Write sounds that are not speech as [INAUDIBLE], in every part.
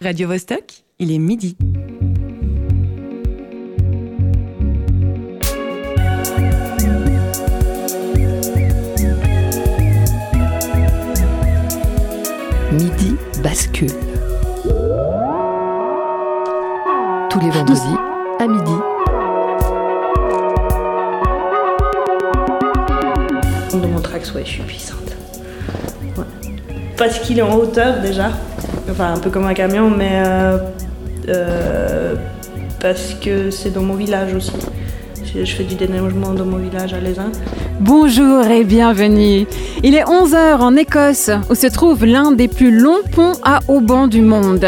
Radio Vostok, il est midi. Midi bascule. Tous les vendredis à midi. De mon trax, ouais, je suis puissante. Ouais. Parce qu'il est en hauteur déjà. Enfin, un peu comme un camion, mais euh, euh, parce que c'est dans mon village aussi. Je, fais du déneigement dans mon village à Lézin. Bonjour et bienvenue. Il est 11h en Écosse, où se trouve l'un des plus longs ponts à haubans du monde.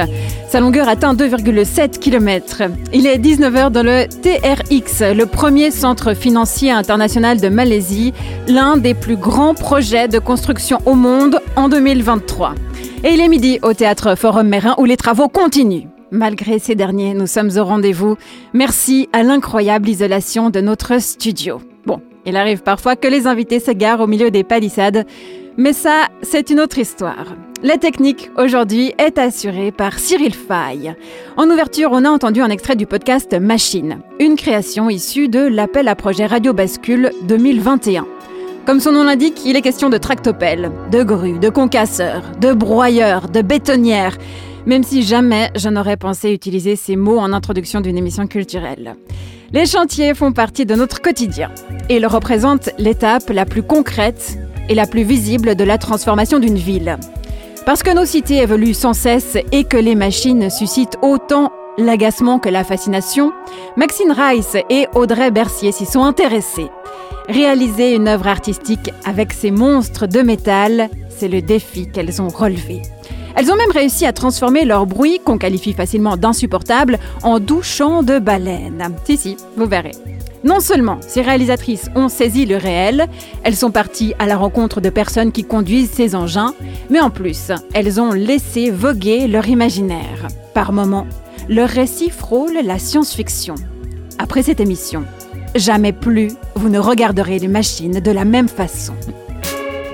Sa longueur atteint 2,7 km. Il est 19h dans le TRX, le premier centre financier international de Malaisie, l'un des plus grands projets de construction au monde en 2023. Et il est midi au théâtre Forum Mérin où les travaux continuent. Malgré ces derniers, nous sommes au rendez-vous. Merci à l'incroyable isolation de notre studio. Bon, il arrive parfois que les invités s'égarent au milieu des palissades, mais ça, c'est une autre histoire. La technique aujourd'hui est assurée par Cyril Fay. En ouverture, on a entendu un extrait du podcast Machine, une création issue de l'appel à projet Radio Bascule 2021. Comme son nom l'indique, il est question de tractopelles, de grues, de concasseurs, de broyeurs, de bétonnières, même si jamais je n'aurais pensé utiliser ces mots en introduction d'une émission culturelle. Les chantiers font partie de notre quotidien et ils représentent l'étape la plus concrète et la plus visible de la transformation d'une ville. Parce que nos cités évoluent sans cesse et que les machines suscitent autant l'agacement que la fascination, Maxine Rice et Audrey Bercier s'y sont intéressés. Réaliser une œuvre artistique avec ces monstres de métal, c'est le défi qu'elles ont relevé. Elles ont même réussi à transformer leur bruit, qu'on qualifie facilement d'insupportable, en doux chant de baleine. Si, si, vous verrez. Non seulement ces réalisatrices ont saisi le réel, elles sont parties à la rencontre de personnes qui conduisent ces engins, mais en plus, elles ont laissé voguer leur imaginaire. Par moments, leur récit frôle la science-fiction. Après cette émission, jamais plus vous ne regarderez les machines de la même façon.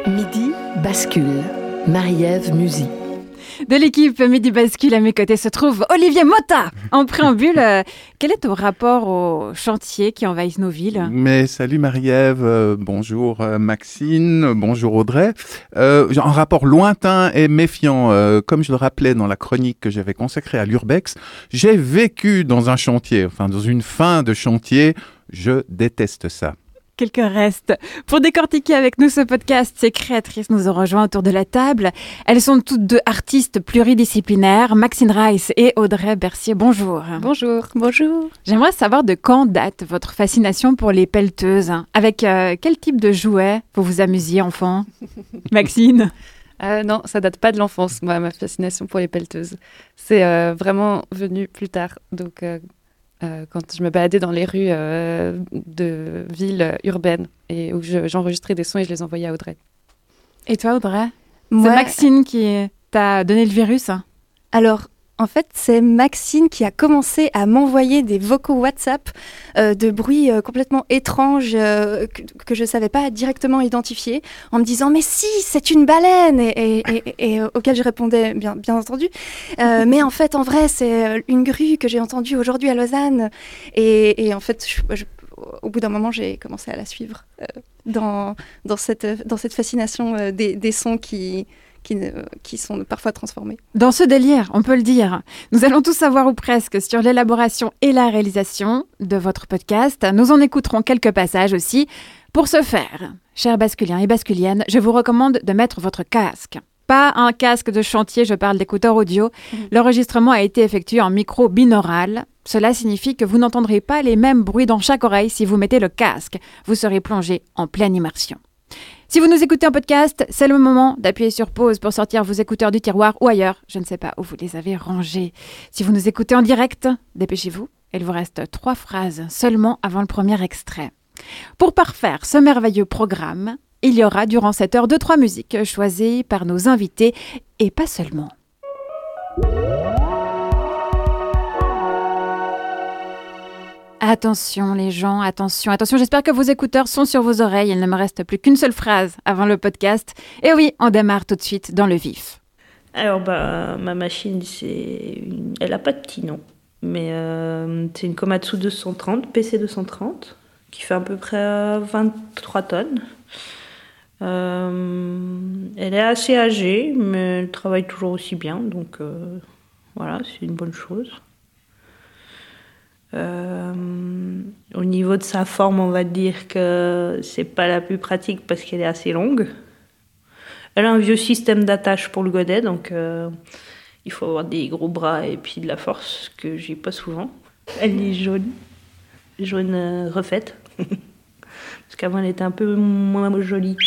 Midi bascule. Marie-Ève Musy. De l'équipe Midi Bascule à mes côtés se trouve Olivier Motta. En préambule, euh, quel est ton rapport aux chantiers qui envahissent nos villes? Mais salut Marie-Ève, euh, bonjour euh, Maxine, bonjour Audrey. Euh, j'ai un rapport lointain et méfiant, euh, comme je le rappelais dans la chronique que j'avais consacrée à l'Urbex, j'ai vécu dans un chantier, enfin dans une fin de chantier, je déteste ça. Quelques restes. Pour décortiquer avec nous ce podcast, ces créatrices nous ont rejoints autour de la table. Elles sont toutes deux artistes pluridisciplinaires, Maxine Rice et Audrey Bercier. Bonjour. Bonjour. Bonjour. J'aimerais savoir de quand date votre fascination pour les pelleteuses. Avec euh, quel type de jouets vous vous amusiez enfant? [LAUGHS] Maxine? Euh, non, ça date pas de l'enfance, moi, ma fascination pour les pelleteuses. C'est euh, vraiment venu plus tard. Donc, euh, euh, quand je me baladais dans les rues euh, de villes urbaines et où je- j'enregistrais des sons et je les envoyais à Audrey. Et toi Audrey? C'est Maxine qui t'a donné le virus hein Alors, en fait, c'est Maxine qui a commencé à m'envoyer des vocaux WhatsApp euh, de bruits euh, complètement étranges euh, que, je ne savais pas directement identifier, en me disant mais si, c'est une baleine et, et, auquel je répondais bien, bien entendu. Mais en fait, en vrai, c'est une grue que j'ai entendue aujourd'hui à Lausanne. Et, en fait, au bout d'un moment, j'ai commencé à la suivre dans, dans, cette, dans cette fascination des sons qui, qui, ne- qui sont parfois transformés. Dans ce délire, on peut le dire, nous allons tout savoir ou presque sur l'élaboration et la réalisation de votre podcast. Nous en écouterons quelques passages aussi. Pour ce faire, chers basculiens et basculiennes, je vous recommande de mettre votre casque. Pas un casque de chantier, je parle d'écouteurs audio. L'enregistrement a été effectué en micro binaural. Cela signifie que vous n'entendrez pas les mêmes bruits dans chaque oreille si vous mettez le casque. Vous serez plongé en pleine immersion. Si vous nous écoutez en podcast, c'est le moment d'appuyer sur pause pour sortir vos écouteurs du tiroir ou ailleurs. Je ne sais pas où vous les avez rangés. Si vous nous écoutez en direct, dépêchez-vous. Il vous reste trois phrases seulement avant le premier extrait. Pour parfaire ce merveilleux programme, il y aura durant cette heure deux trois musiques choisies par nos invités et pas seulement. Attention les gens, attention, attention, j'espère que vos écouteurs sont sur vos oreilles, il ne me reste plus qu'une seule phrase avant le podcast. Et oui, on démarre tout de suite dans le vif. Alors, bah, ma machine, c'est elle n'a pas de petit nom, mais euh, c'est une Komatsu 230, PC 230, qui fait à peu près 23 tonnes. Euh, elle est assez âgée, mais elle travaille toujours aussi bien, donc euh, voilà, c'est une bonne chose. Euh, au niveau de sa forme, on va dire que c'est pas la plus pratique parce qu'elle est assez longue. Elle a un vieux système d'attache pour le godet, donc il faut avoir des gros bras et puis de la force, que j'ai pas souvent. Elle est jaune, jaune refaite, [LAUGHS] parce qu'avant elle était un peu moins jolie.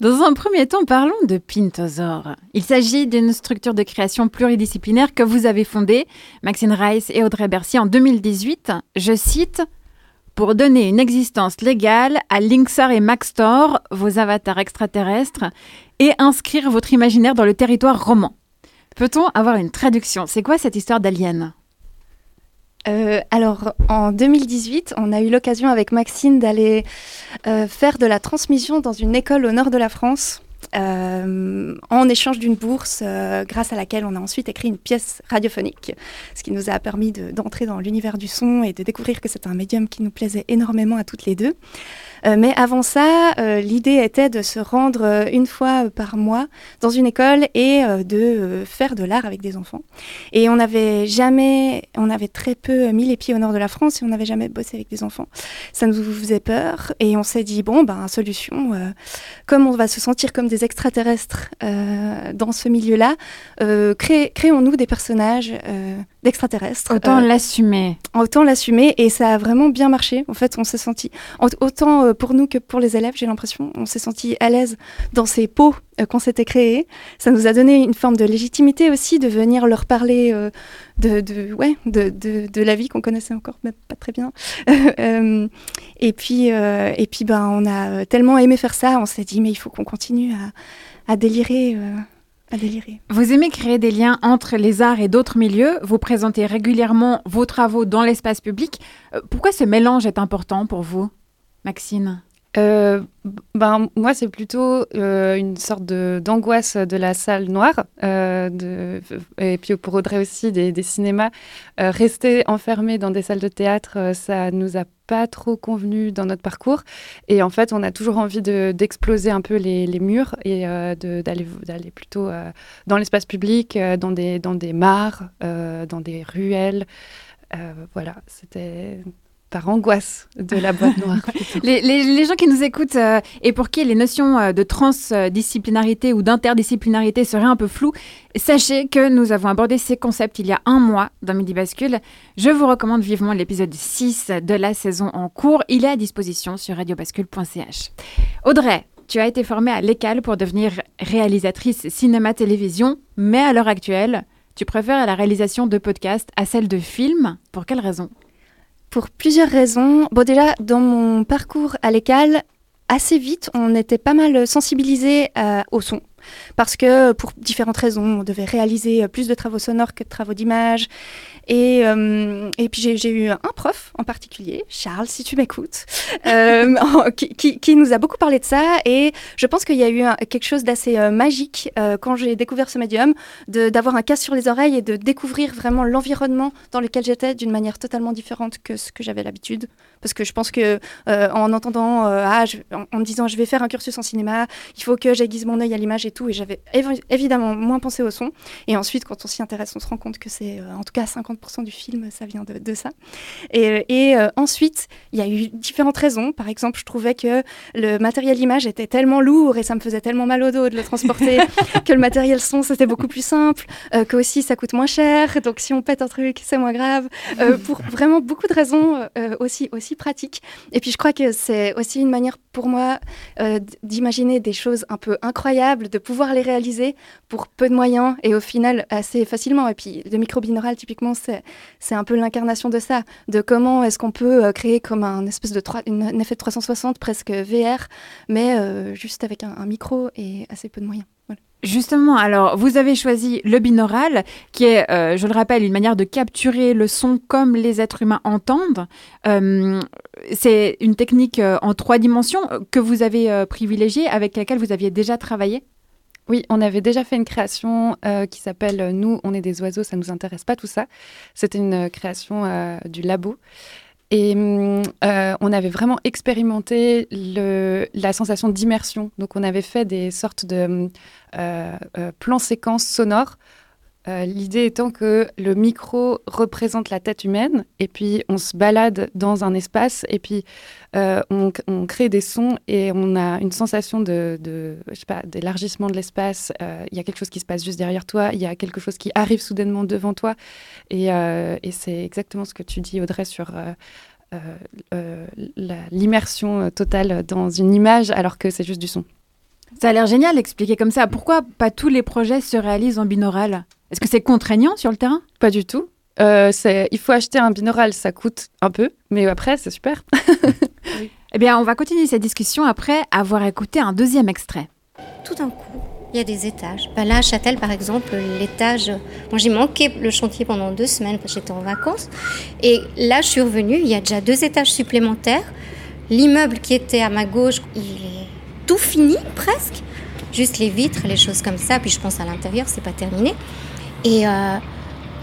Dans un premier temps, parlons de Pintosaur. Il s'agit d'une structure de création pluridisciplinaire que vous avez fondée, Maxine Rice et Audrey Bercy, en 2018. Je cite pour donner une existence légale à Linksar et Maxtor, vos avatars extraterrestres, et inscrire votre imaginaire dans le territoire roman. Peut-on avoir une traduction? C'est quoi cette histoire d'alien? Euh, alors, en 2018, on a eu l'occasion avec Maxine d'aller euh, faire de la transmission dans une école au nord de la France. Euh, en échange d'une bourse grâce à laquelle on a ensuite écrit une pièce radiophonique, ce qui nous a permis d'entrer dans l'univers du son et de découvrir que c'est un médium qui nous plaisait énormément à toutes les deux. Euh, mais avant ça, euh, l'idée était de se rendre euh, une fois par mois dans une école et de faire de l'art avec des enfants. Et on n'avait jamais, on avait très peu mis les pieds au nord de la France et on n'avait jamais bossé avec des enfants. Ça nous faisait peur et on s'est dit bon ben solution, comme on va se sentir comme des extraterrestres dans ce milieu-là, créons-nous des personnages d'extraterrestres. Autant l'assumer. Autant l'assumer et ça a vraiment bien marché. En fait, on s'est senti autant euh, pour nous que pour les élèves, j'ai l'impression. On s'est senti à l'aise dans ces pots euh, qu'on s'était créés. Ça nous a donné une forme de légitimité aussi de venir leur parler euh, de, ouais, de, de, la vie qu'on connaissait encore mais pas très bien. [LAUGHS] et puis, et puis ben, on a tellement aimé faire ça, on s'est dit mais il faut qu'on continue à, à délirer. À délirer. Vous aimez créer des liens entre les arts et d'autres milieux. Vous présentez régulièrement vos travaux dans l'espace public. Pourquoi ce mélange est important pour vous? Maxine euh, ben, moi, c'est plutôt euh, une sorte d'angoisse de, la salle noire, euh, et puis pour Audrey aussi, des, cinémas. rester enfermé dans des salles de théâtre, ça nous a pas trop convenu dans notre parcours. Et en fait, on a toujours envie d'exploser un peu les, murs et d'aller plutôt dans l'espace public, dans, des, dans des mares, dans des ruelles. voilà, c'était par angoisse de la boîte [LAUGHS] noire. les, gens qui nous écoutent euh, et pour qui les notions euh, de transdisciplinarité ou d'interdisciplinarité seraient un peu floues, sachez que nous avons abordé ces concepts il y a un mois dans Midi Bascule. Je vous recommande vivement l'épisode 6 de la saison en cours. Il est à disposition sur radiobascule.ch. Audrey, tu as été formée à l'ECAL pour devenir réalisatrice cinéma-télévision, mais à l'heure actuelle, tu préfères la réalisation de podcasts à celle de films. Pour quelle raison? Pour plusieurs raisons. Bon, déjà, dans mon parcours à l'école, assez vite, on était pas mal sensibilisé euh, au son. Parce que pour différentes raisons, on devait réaliser plus de travaux sonores que de travaux d'image. Et, euh, et puis j'ai eu un prof en particulier, Charles, si tu m'écoutes, [LAUGHS] euh, qui, qui, nous a beaucoup parlé de ça. Et je pense qu'il y a eu quelque chose d'assez euh, magique quand j'ai découvert ce médium, d'avoir un casque sur les oreilles et de découvrir vraiment l'environnement dans lequel j'étais d'une manière totalement différente que ce que j'avais l'habitude. Parce que je pense que en entendant, ah, en, me disant je vais faire un cursus en cinéma, il faut que j'aiguise mon œil à l'image et tout. Et j'avais évidemment moins pensé au son. Et ensuite, quand on s'y intéresse, on se rend compte que c'est en tout cas 50 du film, ça vient de, ça. Et, et euh, ensuite, il y a eu différentes raisons. Par exemple, je trouvais que le matériel image était tellement lourd et ça me faisait tellement mal au dos de le transporter [LAUGHS] que le matériel son, c'était beaucoup plus simple, euh, que aussi ça coûte moins cher. Donc si on pète un truc, c'est moins grave. Euh, pour vraiment beaucoup de raisons aussi, aussi pratiques. Et puis je crois que c'est aussi une manière pour moi d'imaginer des choses un peu incroyables, de pouvoir les réaliser pour peu de moyens et au final assez facilement. Et puis le micro binaural, typiquement, c'est un peu l'incarnation de ça, de comment est-ce qu'on peut euh, créer comme un espèce de effet de 360 presque VR, mais euh, juste avec un, micro et assez peu de moyens. Justement, alors vous avez choisi le binaural, qui est, euh, je le rappelle, une manière de capturer le son comme les êtres humains entendent. Euh, c'est une technique euh, en trois dimensions que vous avez privilégiée, avec laquelle vous aviez déjà travaillé? Oui, on avait déjà fait une création qui s'appelle Nous, on est des oiseaux, ça nous intéresse pas tout ça. C'était une création du labo. Et hum, euh, on avait vraiment expérimenté la sensation d'immersion. Donc on avait fait des sortes de hum, euh, euh, plans séquences sonores. Euh, L'idée étant que le micro représente la tête humaine et puis on se balade dans un espace et puis euh, on, crée des sons et on a une sensation de, d'élargissement de l'espace. Euh, Il y a quelque chose qui se passe juste derrière toi, il y a quelque chose qui arrive soudainement devant toi et, et c'est exactement ce que tu dis Audrey sur l'immersion totale dans une image alors que c'est juste du son. Ça a l'air génial expliqué comme ça. Pourquoi pas tous les projets se réalisent en binaural? Est-ce que c'est contraignant sur le terrain? Pas du tout. Euh, il faut acheter un binaural, ça coûte un peu, mais après c'est super. [LAUGHS] Eh bien, on va continuer cette discussion après avoir écouté un deuxième extrait. tout d'un coup, il y a des étages. Bah là, à Châtel, par exemple, l'étage. Moi, j'ai manqué le chantier pendant deux semaines parce que j'étais en vacances. Et là, je suis revenue, il y a déjà deux étages supplémentaires. L'immeuble qui était à ma gauche, il est tout fini presque. Juste les vitres, les choses comme ça. Puis je pense à l'intérieur, c'est pas terminé. Et euh,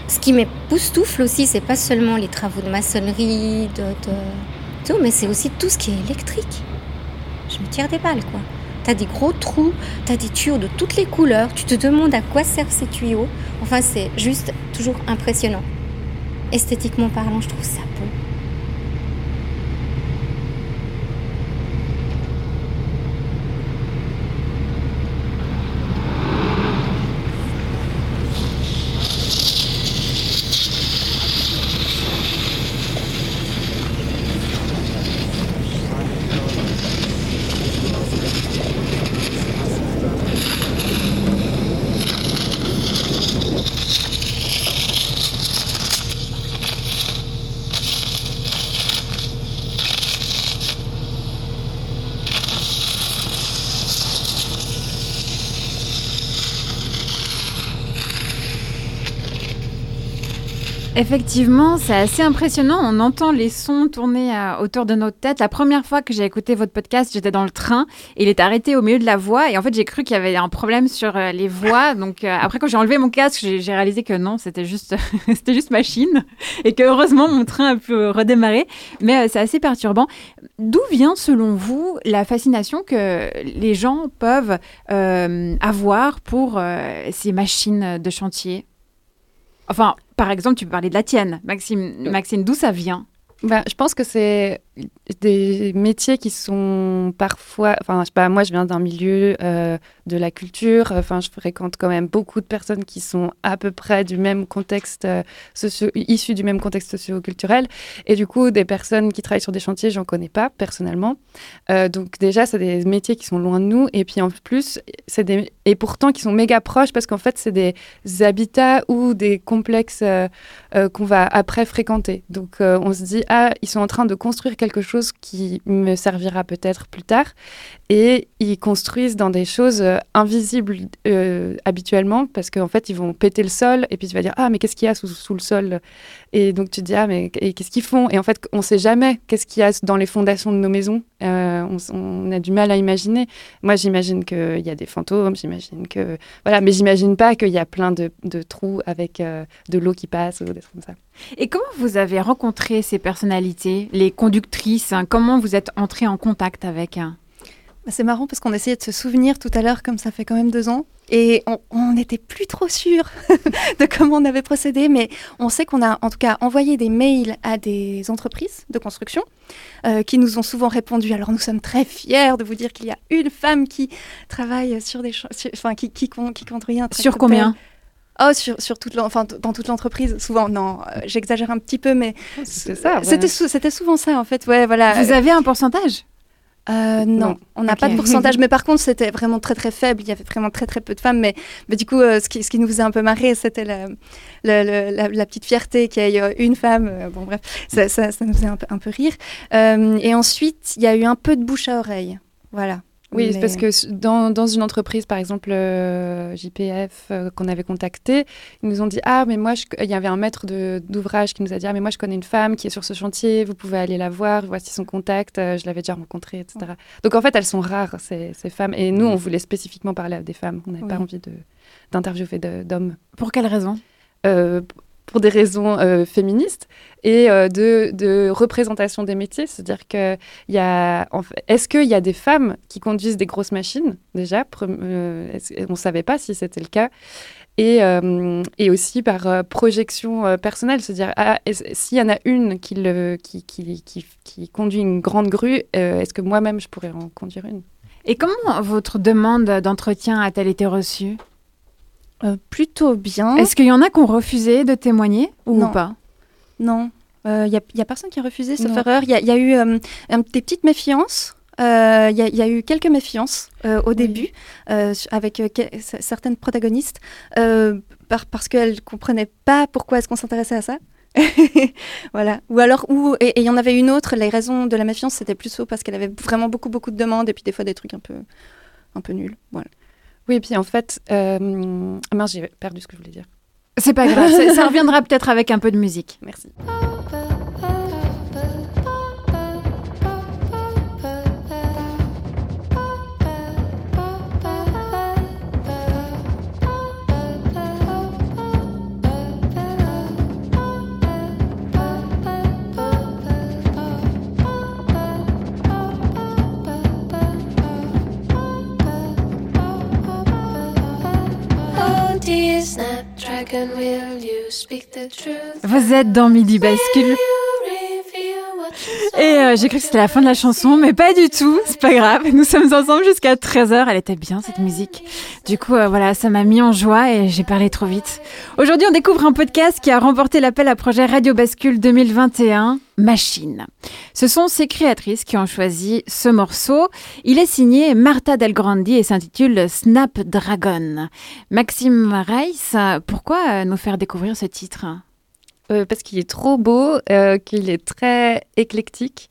ce qui m'époustoufle aussi, c'est pas seulement les travaux de maçonnerie, de, de- tout, mais c'est aussi tout ce qui est électrique. Je me tire des balles, quoi. T'as des gros trous, t'as des tuyaux de toutes les couleurs, tu te demandes à quoi servent ces tuyaux. Enfin, c'est juste toujours impressionnant. Esthétiquement parlant, je trouve ça beau. Effectivement, c'est assez impressionnant. On entend les sons tourner autour de notre tête. La première fois que j'ai écouté votre podcast, j'étais dans le train il est arrêté au milieu de la voie. Et en fait, j'ai cru qu'il y avait un problème sur euh, les voies. Donc, euh, après, quand j'ai enlevé mon casque, j'ai réalisé que non, c'était juste, [LAUGHS] juste machine et que heureusement, mon train a pu redémarrer. Mais euh, c'est assez perturbant. D'où vient, selon vous, la fascination que les gens peuvent euh, avoir pour euh, ces machines de chantier? Enfin, par exemple, tu peux parler de la tienne, Maxime. Maxime, d'où ça vient? Ben, je pense que c'est des métiers qui sont parfois. Enfin, je sais pas, moi, je viens d'un milieu euh, de la culture. Enfin, je fréquente quand même beaucoup de personnes qui sont à peu près du même contexte euh, socio issues du même contexte socio-culturel. Et du coup, des personnes qui travaillent sur des chantiers, j'en connais pas personnellement. Euh, donc, déjà, c'est des métiers qui sont loin de nous. Et puis, en plus, c'est des. Et pourtant, qui sont méga proches parce qu'en fait, c'est des habitats ou des complexes euh, qu'on va après fréquenter. Donc, on se dit, ah, ils sont en train de construire quelque chose qui me servira peut-être plus tard. Et ils construisent dans des choses euh, invisibles euh, habituellement parce qu'en fait, ils vont péter le sol et puis tu vas dire, ah, mais qu'est-ce qu'il y a sous, le sol? Et donc, tu te dis, ah, mais qu'est-ce qu'ils font? Et en fait, on ne sait jamais qu'est-ce qu'il y a dans les fondations de nos maisons. Euh, on, a du mal à imaginer. Moi, j'imagine qu'il y a des fantômes, j'imagine que. Voilà, mais j'imagine pas qu'il y a plein de, trous avec de l'eau qui passe ou des trucs comme ça. Et comment vous avez rencontré ces personnalités, les conductrices hein? Comment vous êtes entré en contact avec hein? C'est marrant parce qu'on essayait de se souvenir tout à l'heure, comme ça fait quand même deux ans, et on- n'était plus trop sûr [LAUGHS] de comment on avait procédé, mais on sait qu'on a en tout cas envoyé des mails à des entreprises de construction euh, qui nous ont souvent répondu. Alors nous sommes très fiers de vous dire qu'il y a une femme qui travaille sur des, sur- enfin qui qui, con- qui un Sur combien? Oh, sur, sur toute enfin, dans toute l'entreprise, souvent. Non, euh, j'exagère un petit peu, mais ça. ouais. c'était sou- c'était souvent ça en fait. Ouais, voilà. Vous avez un pourcentage? Euh, non, Non. on n'a pas de pourcentage, [LAUGHS] mais par contre c'était vraiment très très faible. Il y avait vraiment très très peu de femmes, mais, mais du coup, euh, ce, qui, ce qui nous faisait un peu marrer, c'était la, la, la- petite fierté qu'il y ait euh, une femme. euh, bon bref, ça, ça, ça nous faisait un peu, un peu rire. Et ensuite, il y a eu un peu de bouche à oreille, voilà. Oui, Mais- parce que dans, dans une entreprise, par exemple euh, JPF, euh, qu'on avait contacté, ils nous ont dit Ah, mais moi, je- il y avait un maître d'ouvrage qui nous a dit Ah, mais moi, je connais une femme qui est sur ce chantier, vous pouvez aller la voir, voici son contact, euh, je l'avais déjà rencontrée, etc. Donc, en fait, elles sont rares, ces, ces femmes. Et nous, on voulait spécifiquement parler à des femmes. On n'avait pas envie d'interviewer d'hommes. Pour quelle raison? Pour des raisons euh, féministes et euh, de, représentation des métiers. C'est-à-dire que y a, est-ce qu'il y a des femmes qui conduisent des grosses machines déjà? Euh, On ne savait pas si c'était le cas. Et, aussi par projection personnelle, c'est-à-dire ah, est-ce- s'il y en a une qui, qui, conduit une grande grue, est-ce que moi-même je pourrais en conduire une? Et comment votre demande d'entretien a-t-elle été reçue? Euh, plutôt bien. Est-ce qu'il y en a qui ont refusé de témoigner ou Non. pas? Non, il n'y a, personne qui a refusé, sauf erreur. Il y, a- y a eu euh, des petites méfiances. Il y, a- y a eu quelques méfiances euh, au début euh, avec euh, certaines protagonistes euh, par- parce qu'elles ne comprenaient pas pourquoi est-ce qu'on s'intéressait à ça. [LAUGHS] voilà. Ou alors, ou, et il y en avait une autre, les raisons de la méfiance, c'était plutôt parce qu'elle avait vraiment beaucoup, beaucoup de demandes et puis des fois des trucs un peu, un peu nuls. Voilà. Oui, et puis en fait, euh... ah mince, j'ai perdu ce que je voulais dire. C'est pas grave, [LAUGHS] ça, ça reviendra peut-être avec un peu de musique. Merci. Vous êtes dans Midi Bascule. Et euh, j'ai cru que c'était la fin de la chanson, mais pas du tout. C'est pas grave. Nous sommes ensemble jusqu'à 13h. Elle était bien cette musique. Du coup, euh, voilà, ça m'a mis en joie et j'ai parlé trop vite. Aujourd'hui, on découvre un podcast qui a remporté l'appel à projet Radio Bascule 2021, Machine. Ce sont ces créatrices qui ont choisi ce morceau. Il est signé Marta Del Grandi et s'intitule Snapdragon. Maxime Reiss, pourquoi euh, nous faire découvrir ce titre? Euh, parce qu'il est trop beau, euh, qu'il est très éclectique,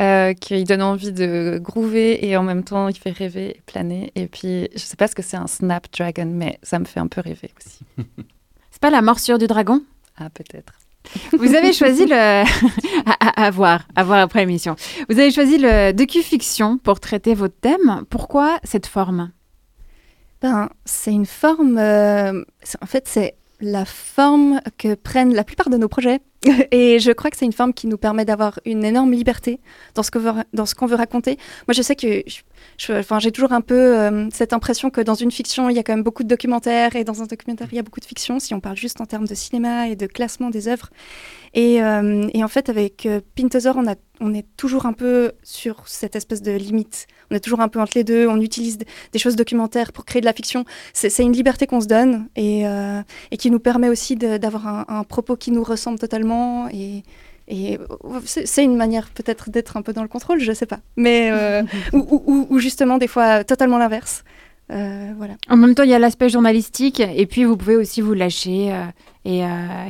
euh, qu'il donne envie de groover et en même temps il fait rêver et planer. Et puis je sais pas ce que c'est un Snapdragon, mais ça me fait un peu rêver aussi. [LAUGHS] C'est pas la morsure du dragon? Ah peut-être. Vous avez [LAUGHS] choisi le [LAUGHS] à, à- à voir, à voir après l'émission. Vous avez choisi le docu-fiction pour traiter votre thème. Pourquoi cette forme? Ben, c'est une forme. euh, en fait, c'est la forme que prennent la plupart de nos projets. [LAUGHS] Et je crois que c'est une forme qui nous permet d'avoir une énorme liberté dans ce qu'on veut, dans ce qu'on veut raconter. Moi, je sais que j'ai toujours un peu euh, cette impression que dans une fiction, il y a quand même beaucoup de documentaires, et dans un documentaire, il y a beaucoup de fiction, si on parle juste en termes de cinéma et de classement des œuvres. Et, euh, en fait, avec euh, on, est toujours un peu sur cette espèce de limite. On est toujours un peu entre les deux. On utilise des choses documentaires pour créer de la fiction. C'est une liberté qu'on se donne et, euh, qui nous permet aussi d'avoir un propos qui nous ressemble totalement. Et, et c'est une manière peut-être d'être un peu dans le contrôle, je sais pas. Mais euh, [LAUGHS] ou, ou- ou- ou justement des fois totalement l'inverse. Euh, voilà. En même temps, il y a l'aspect journalistique et puis vous pouvez aussi vous lâcher euh, et,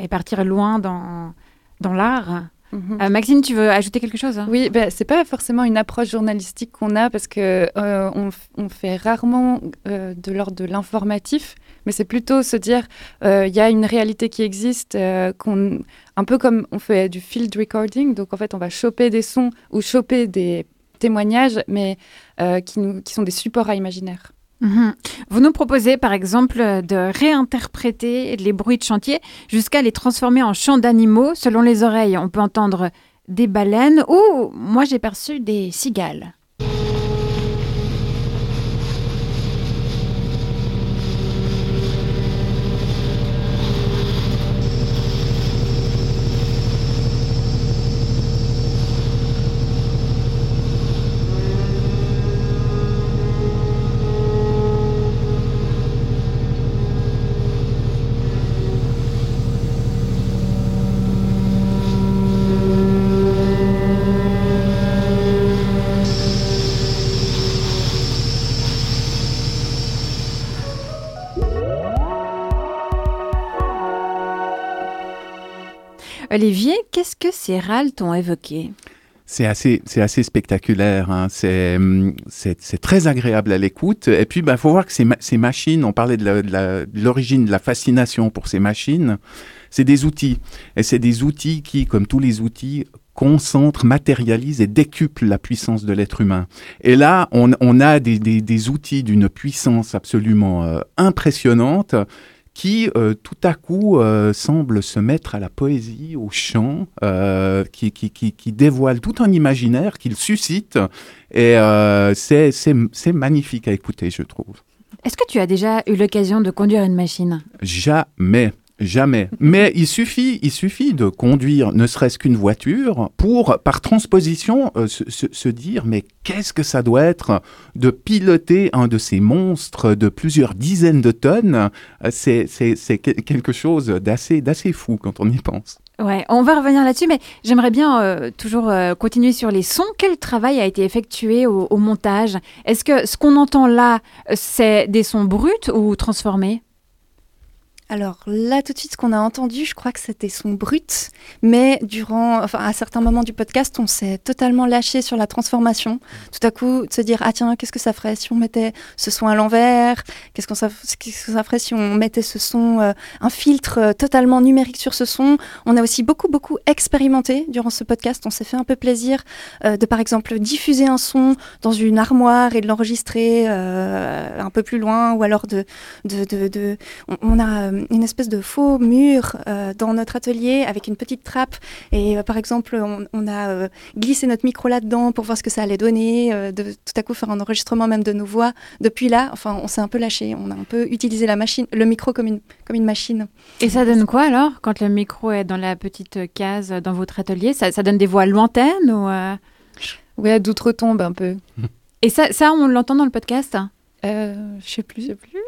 et partir loin dans, dans l'art. Euh, Maxime, tu veux ajouter quelque chose hein? Oui, ben, c'est pas forcément une approche journalistique qu'on a parce que euh, on, fait rarement euh, de l'ordre de l'informatif, mais c'est plutôt se dire il y a une réalité qui existe, qu'on, un peu comme on fait du field recording, donc en fait on va choper des sons ou choper des témoignages, mais qui, nous, qui sont des supports à imaginaire. Mhm. Vous nous proposez par exemple de réinterpréter les bruits de chantier jusqu'à les transformer en chants d'animaux. Selon les oreilles, on peut entendre des baleines ou moi j'ai perçu des cigales. Olivier, qu'est-ce que ces râles t'ont évoqué? C'est assez, c'est assez spectaculaire. hein. C'est, hum, c'est, c'est très agréable à l'écoute. Et puis, il bah, faut voir que ces, ma- ces machines, on parlait de, l'origine de la fascination pour ces machines, c'est des outils. Et c'est des outils qui, comme tous les outils, concentrent, matérialisent et décuplent la puissance de l'être humain. Et là, on, a des outils d'une puissance absolument euh, impressionnante qui euh, tout à coup euh, semble se mettre à la poésie, au chant, euh, qui, qui, qui, qui dévoile tout un imaginaire, qu'il suscite, et c'est magnifique à écouter, je trouve. Est-ce que tu as déjà eu l'occasion de conduire une machine? Jamais. Jamais. Mais il suffit, il suffit de conduire ne serait-ce qu'une voiture pour, par transposition, euh, se, dire mais qu'est-ce que ça doit être de piloter un de ces monstres de plusieurs dizaines de tonnes? Euh, C'est c'est- c'est que- quelque chose d'assez fou quand on y pense. Ouais, on va revenir là-dessus, mais j'aimerais bien euh, toujours continuer sur les sons. Quel travail a été effectué au, au montage? Est-ce que ce qu'on entend là, c'est des sons bruts ou transformés? Alors là, tout de suite, ce qu'on a entendu, je crois que c'était son brut, mais durant, enfin, à certains moments du podcast, on s'est totalement lâché sur la transformation. Tout à coup, de se dire, ah tiens, qu'est-ce que ça ferait si on mettait ce son à l'envers? Qu'est-ce qu'on qu'est-ce que ça ferait si on mettait ce son, euh, un filtre euh, totalement numérique sur ce son? On a aussi beaucoup, beaucoup expérimenté durant ce podcast. On s'est fait un peu plaisir euh, de, par exemple, diffuser un son dans une armoire et de l'enregistrer un peu plus loin, ou alors de, de, de, on, a une espèce de faux mur euh, dans notre atelier avec une petite trappe et euh, par exemple on, on a euh, glissé notre micro là-dedans pour voir ce que ça allait donner, euh, de tout à coup faire un enregistrement même de nos voix. Depuis là, enfin on s'est un peu lâché, on a un peu utilisé la machine, le micro comme une, comme une machine. Et ça donne quoi alors quand le micro est dans la petite case dans votre atelier? Ça, ça donne des voix lointaines ou euh, Ouais, d'outre-tombe un peu. Et ça, ça on l'entend dans le podcast? Euh, je sais plus. Je sais plus.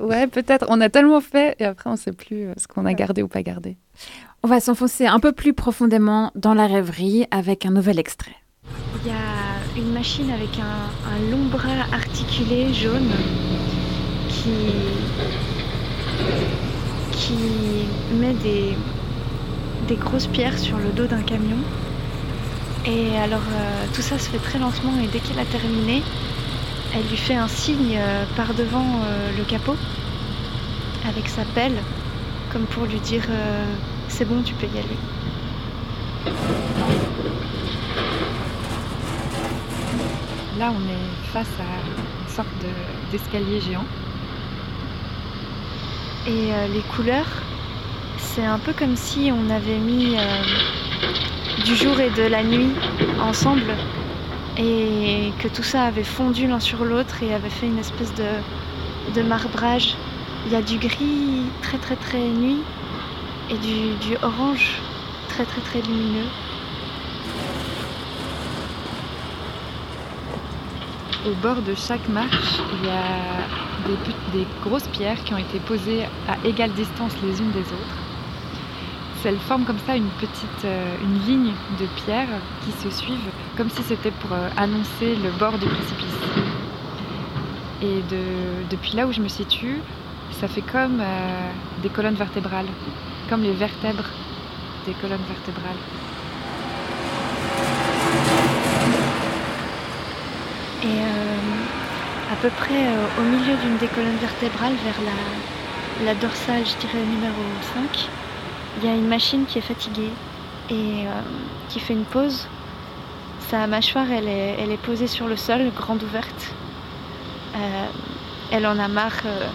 Ouais, peut-être. On a tellement fait et après on sait plus euh, ce qu'on a gardé ou pas gardé. On va s'enfoncer un peu plus profondément dans la rêverie avec un nouvel extrait. Il y a une machine avec un, un long bras articulé jaune qui, qui met des, des grosses pierres sur le dos d'un camion. Et alors euh, tout ça se fait très lentement et dès qu'elle a terminé, elle lui fait un signe euh, par devant euh, le capot avec sa pelle, comme pour lui dire euh, c'est bon, tu peux y aller. Là, on est face à une sorte de- d'escalier géant. Et euh, les couleurs, c'est un peu comme si on avait mis euh, du jour et de la nuit ensemble et que tout ça avait fondu l'un sur l'autre et avait fait une espèce de, marbrage. Il y a du gris très très très nuit et du, orange très très très lumineux. Au bord de chaque marche, il y a des grosses pierres qui ont été posées à égale distance les unes des autres. Elles forment comme ça une petite euh, une ligne de pierres qui se suivent, comme si c'était pour euh, annoncer le bord du précipice. Et de- depuis là où je me situe, ça fait comme euh, des colonnes vertébrales, comme les vertèbres des colonnes vertébrales. Et à peu près au milieu d'une des colonnes vertébrales, vers la, la dorsale, je dirais numéro 5, il y a une machine qui est fatiguée et euh, qui fait une pause. Sa mâchoire, elle est, elle est posée sur le sol, grande ouverte. Euh, elle en a marre euh,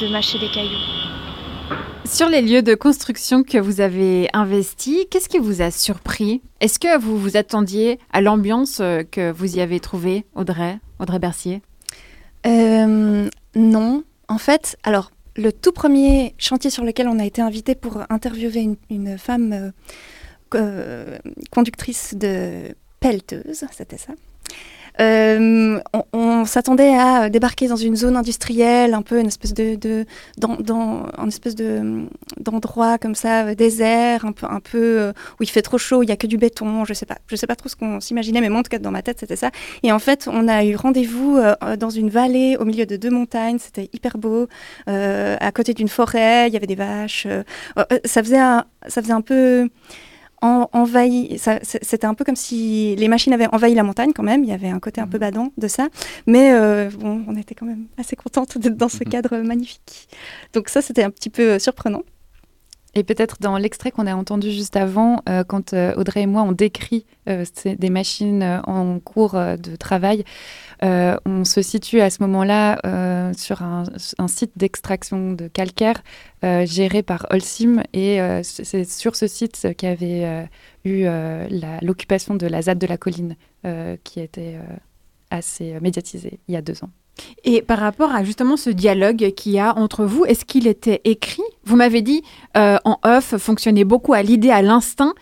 de mâcher des cailloux. Sur les lieux de construction que vous avez investis, qu'est-ce qui vous a surpris? Est-ce que vous vous attendiez à l'ambiance que vous y avez trouvée, Audrey, Audrey Bercier? Euh, non, en fait, alors le tout premier chantier sur lequel on a été invité pour interviewer une, femme euh, euh, conductrice de pelleteuse, c'était ça. Euh, on, s'attendait à débarquer dans une zone industrielle, un peu une espèce de, dans, dans un espèce de d'endroit comme ça euh, désert, un peu un peu euh, où il fait trop chaud, il y a que du béton, je sais pas, je sais pas trop ce qu'on s'imaginait, mais moi en tout cas dans ma tête c'était ça. Et en fait, on a eu rendez-vous dans une vallée au milieu de deux montagnes. C'était hyper beau, à côté d'une forêt. Il y avait des vaches. ça faisait un, ça faisait un peu en- envahi. C'était un peu comme si les machines avaient envahi la montagne quand même. Il y avait un côté un peu badant de ça. Mais euh, bon, on était quand même assez contente d'être dans ce cadre magnifique. Donc ça, c'était un petit peu euh, surprenant. Et peut-être dans l'extrait qu'on a entendu juste avant, euh, quand euh, Audrey et moi on décrit euh, des machines en cours de travail, on se situe à ce moment-là sur un, site d'extraction de calcaire géré par Holcim et c'est sur ce site qu'avait eu l'occupation de la ZAD de la colline qui était assez médiatisée il y a deux ans. Et par rapport à justement ce dialogue qu'il y a entre vous, est-ce qu'il était écrit? Vous m'avez dit euh, en off, fonctionnait beaucoup à l'idée, à l'instinct.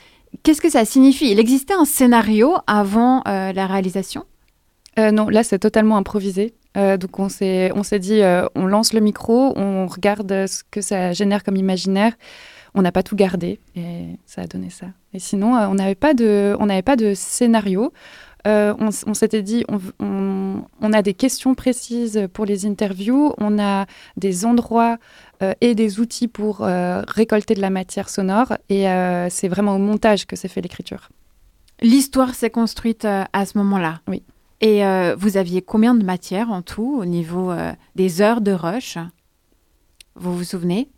Qu'est-ce que ça signifie? Il existait un scénario avant euh, la réalisation? Euh, non, là c'est totalement improvisé. Donc on s'est on s'est dit on lance le micro, on regarde ce que ça génère comme imaginaire. On n'a pas tout gardé et ça a donné ça. Et sinon on n'avait pas on n'avait pas de scénario. Euh, on s'était dit on, v- on- on a des questions précises pour les interviews, on a des endroits euh, et des outils pour euh, récolter de la matière sonore et c'est vraiment au montage que s'est fait l'écriture. L'histoire s'est construite à ce moment-là. Oui. Et vous aviez combien de matière en tout au niveau des heures de rush? Vous vous souvenez?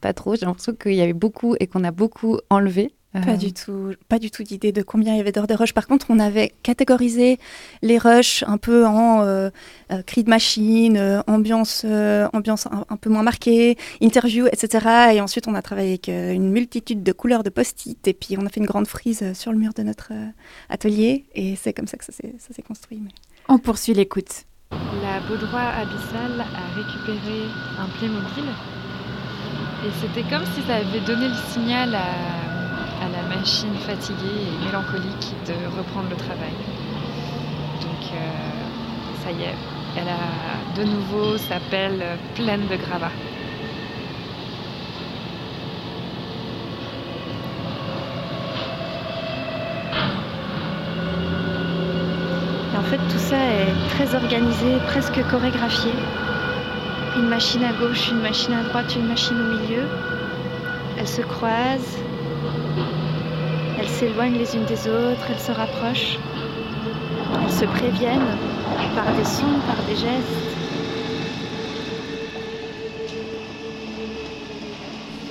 Pas trop, j'ai l'impression qu'il y avait beaucoup et qu'on a beaucoup enlevé. Pas Euh, du tout, pas du tout d'idée de combien il y avait d'heures de rush. Par contre, on avait catégorisé les rushs un peu en euh, euh, cri de machine, euh, ambiance, euh, ambiance un, un peu moins marquée, interview, etc. Et ensuite, on a travaillé avec euh, une multitude de couleurs de post-it. Et puis, on a fait une grande frise sur le mur de notre euh, atelier. Et c'est comme ça que ça s'est ça s'est construit. mais- On poursuit l'écoute. La Baudroie abyssale a récupéré un Playmobil et c'était comme si ça avait donné le signal à, machine fatiguée et mélancolique de reprendre le travail. Donc euh, ça y est, elle a de nouveau sa pelle pleine de gravats. Et en fait, tout ça est très organisé, presque chorégraphié. Une machine à gauche, une machine à droite, une machine au milieu. Elles se croisent, s'éloignent les unes des autres, elles se rapprochent. Elles se préviennent par des sons, par des gestes.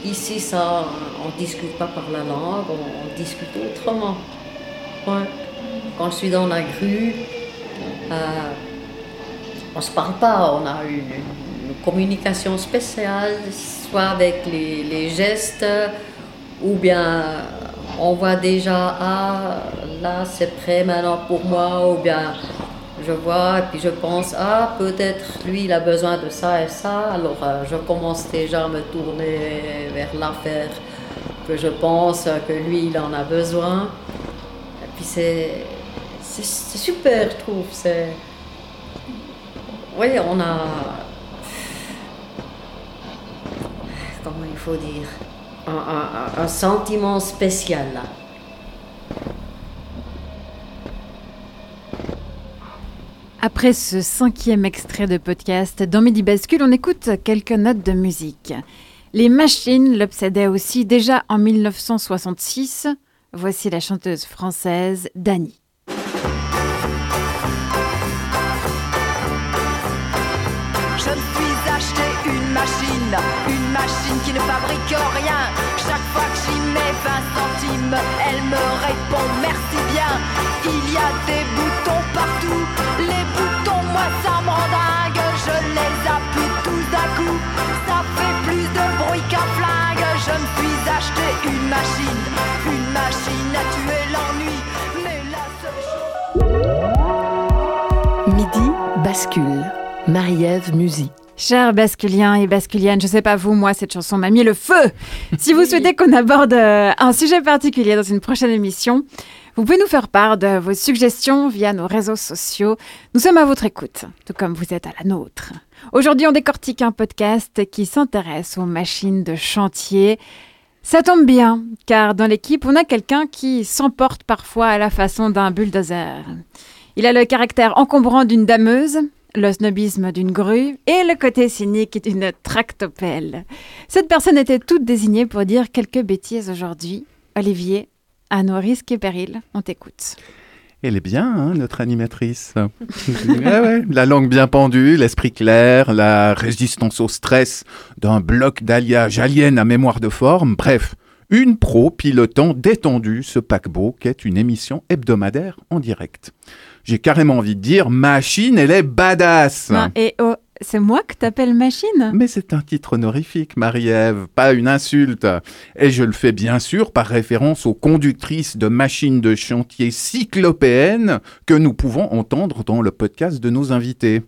Ici, ça, on ne discute pas par la langue, on, discute autrement. Ouais. Quand je suis dans la grue, euh, on ne se parle pas, on a une, communication spéciale, soit avec les gestes, ou bien on voit déjà, ah, là c'est prêt maintenant pour moi, ou bien je vois et puis je pense, ah, peut-être lui il a besoin de ça et ça, alors euh, je commence déjà à me tourner vers l'affaire que je pense que lui il en a besoin. Et puis c'est, c'est, super, je trouve. C'est... Oui, on a. Comment il faut dire? Un, sentiment spécial. Après ce cinquième extrait de podcast, dans Midi Bascule, on écoute quelques notes de musique. Les machines l'obsédaient aussi déjà en 1966. Voici la chanteuse française Dani. Une machine, une machine qui ne fabrique rien. Chaque fois que j'y mets 20 centimes, elle me répond merci bien. Il y a des boutons partout, les boutons, moi ça me rend dingue. Je les appuie tous d'un coup, ça fait plus de bruit qu'un flingue. Je me suis acheté une machine, une machine à tuer l'ennui. Mais la seule. Midi bascule. Marie-Ève Musy. Chers basculiens et basculiennes, je sais pas vous, moi, cette chanson m'a mis le feu. Si vous souhaitez qu'on aborde euh, un sujet particulier dans une prochaine émission, vous pouvez nous faire part de vos suggestions via nos réseaux sociaux. Nous sommes à votre écoute, tout comme vous êtes à la nôtre. Aujourd'hui, on décortique un podcast qui s'intéresse aux machines de chantier. Ça tombe bien, car dans l'équipe, on a quelqu'un qui s'emporte parfois à la façon d'un bulldozer. Il a le caractère encombrant d'une dameuse, le snobisme d'une grue et le côté cynique d'une tractopelle. Cette personne était toute désignée pour dire quelques bêtises aujourd'hui. Olivier, à nos risques et périls. On t'écoute. Elle est bien, hein, notre animatrice. [LAUGHS] Ouais, ouais, La langue bien pendue, l'esprit clair, la résistance au stress d'un bloc d'alliage alien à mémoire de forme. Bref, une pro pilotant détendu ce paquebot qu'est une émission hebdomadaire en direct. J'ai carrément envie de dire, machine, elle est badass. Non, et oh, c'est moi que t'appelles machine? Mais c'est un titre honorifique, Marie-Ève, pas une insulte. Et je le fais bien sûr par référence aux conductrices de machines de chantier cyclopéennes que nous pouvons entendre dans le podcast de nos invités,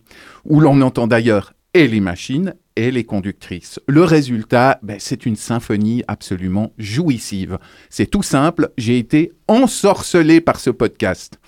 où l'on entend d'ailleurs et les machines et les conductrices. Le résultat, ben, c'est une symphonie absolument jouissive. C'est tout simple, j'ai été ensorcelé par ce podcast.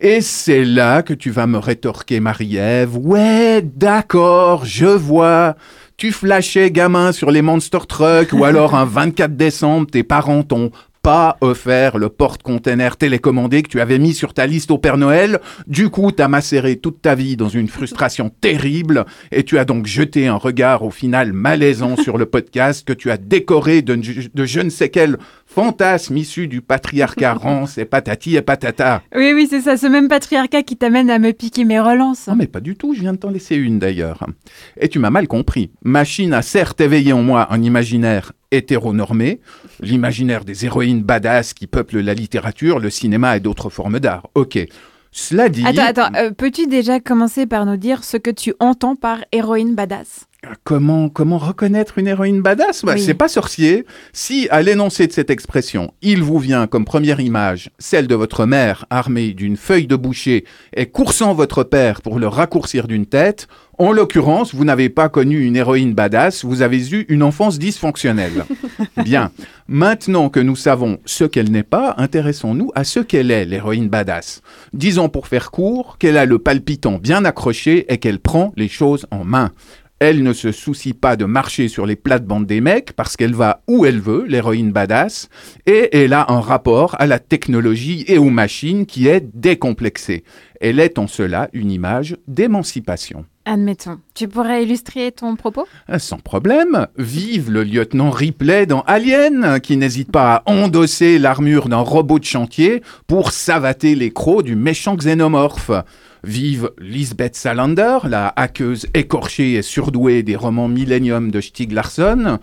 Et c'est là que tu vas me rétorquer, Marie-Ève. Ouais, d'accord, je vois. Tu flashais gamin sur les Monster Trucks ou alors un [LAUGHS] 24 décembre, tes parents t'ont pas offert le porte-container télécommandé que tu avais mis sur ta liste au Père Noël. Du coup, t'as macéré toute ta vie dans une frustration terrible et tu as donc jeté un regard au final malaisant sur le podcast que tu as décoré de, de je ne sais quel fantasme issu du patriarcat [LAUGHS] rance et patati et patata. Oui, oui, c'est ça, ce même patriarcat qui t'amène à me piquer mes relances. Non, mais pas du tout, je viens de t'en laisser une d'ailleurs. Et tu m'as mal compris. Machine a certes éveillé en moi un imaginaire hétéronormé, l'imaginaire des héroïnes badass qui peuplent la littérature, le cinéma et d'autres formes d'art. Ok. Cela dit. Attends, attends, euh, peux-tu déjà commencer par nous dire ce que tu entends par héroïne badass? Comment, comment reconnaître une héroïne badass? Bah, Oui. C'est pas sorcier. Si, à l'énoncé de cette expression, il vous vient comme première image celle de votre mère armée d'une feuille de boucher et coursant votre père pour le raccourcir d'une tête, en l'occurrence, vous n'avez pas connu une héroïne badass, vous avez eu une enfance dysfonctionnelle. [LAUGHS] Bien. Maintenant que nous savons ce qu'elle n'est pas, intéressons-nous à ce qu'elle est, l'héroïne badass. Disons pour faire court qu'elle a le palpitant bien accroché et qu'elle prend les choses en main. Elle ne se soucie pas de marcher sur les plates-bandes des mecs parce qu'elle va où elle veut, l'héroïne badass, et elle a un rapport à la technologie et aux machines qui est décomplexé. Elle est en cela une image d'émancipation. Admettons. Tu pourrais illustrer ton propos? Euh, Sans problème. Vive le lieutenant Ripley dans Alien, qui n'hésite pas à endosser l'armure d'un robot de chantier pour savater les crocs du méchant xénomorphe. Vive Lisbeth Salander, la hackeuse écorchée et surdouée des romans Millennium de Stieg Larsson.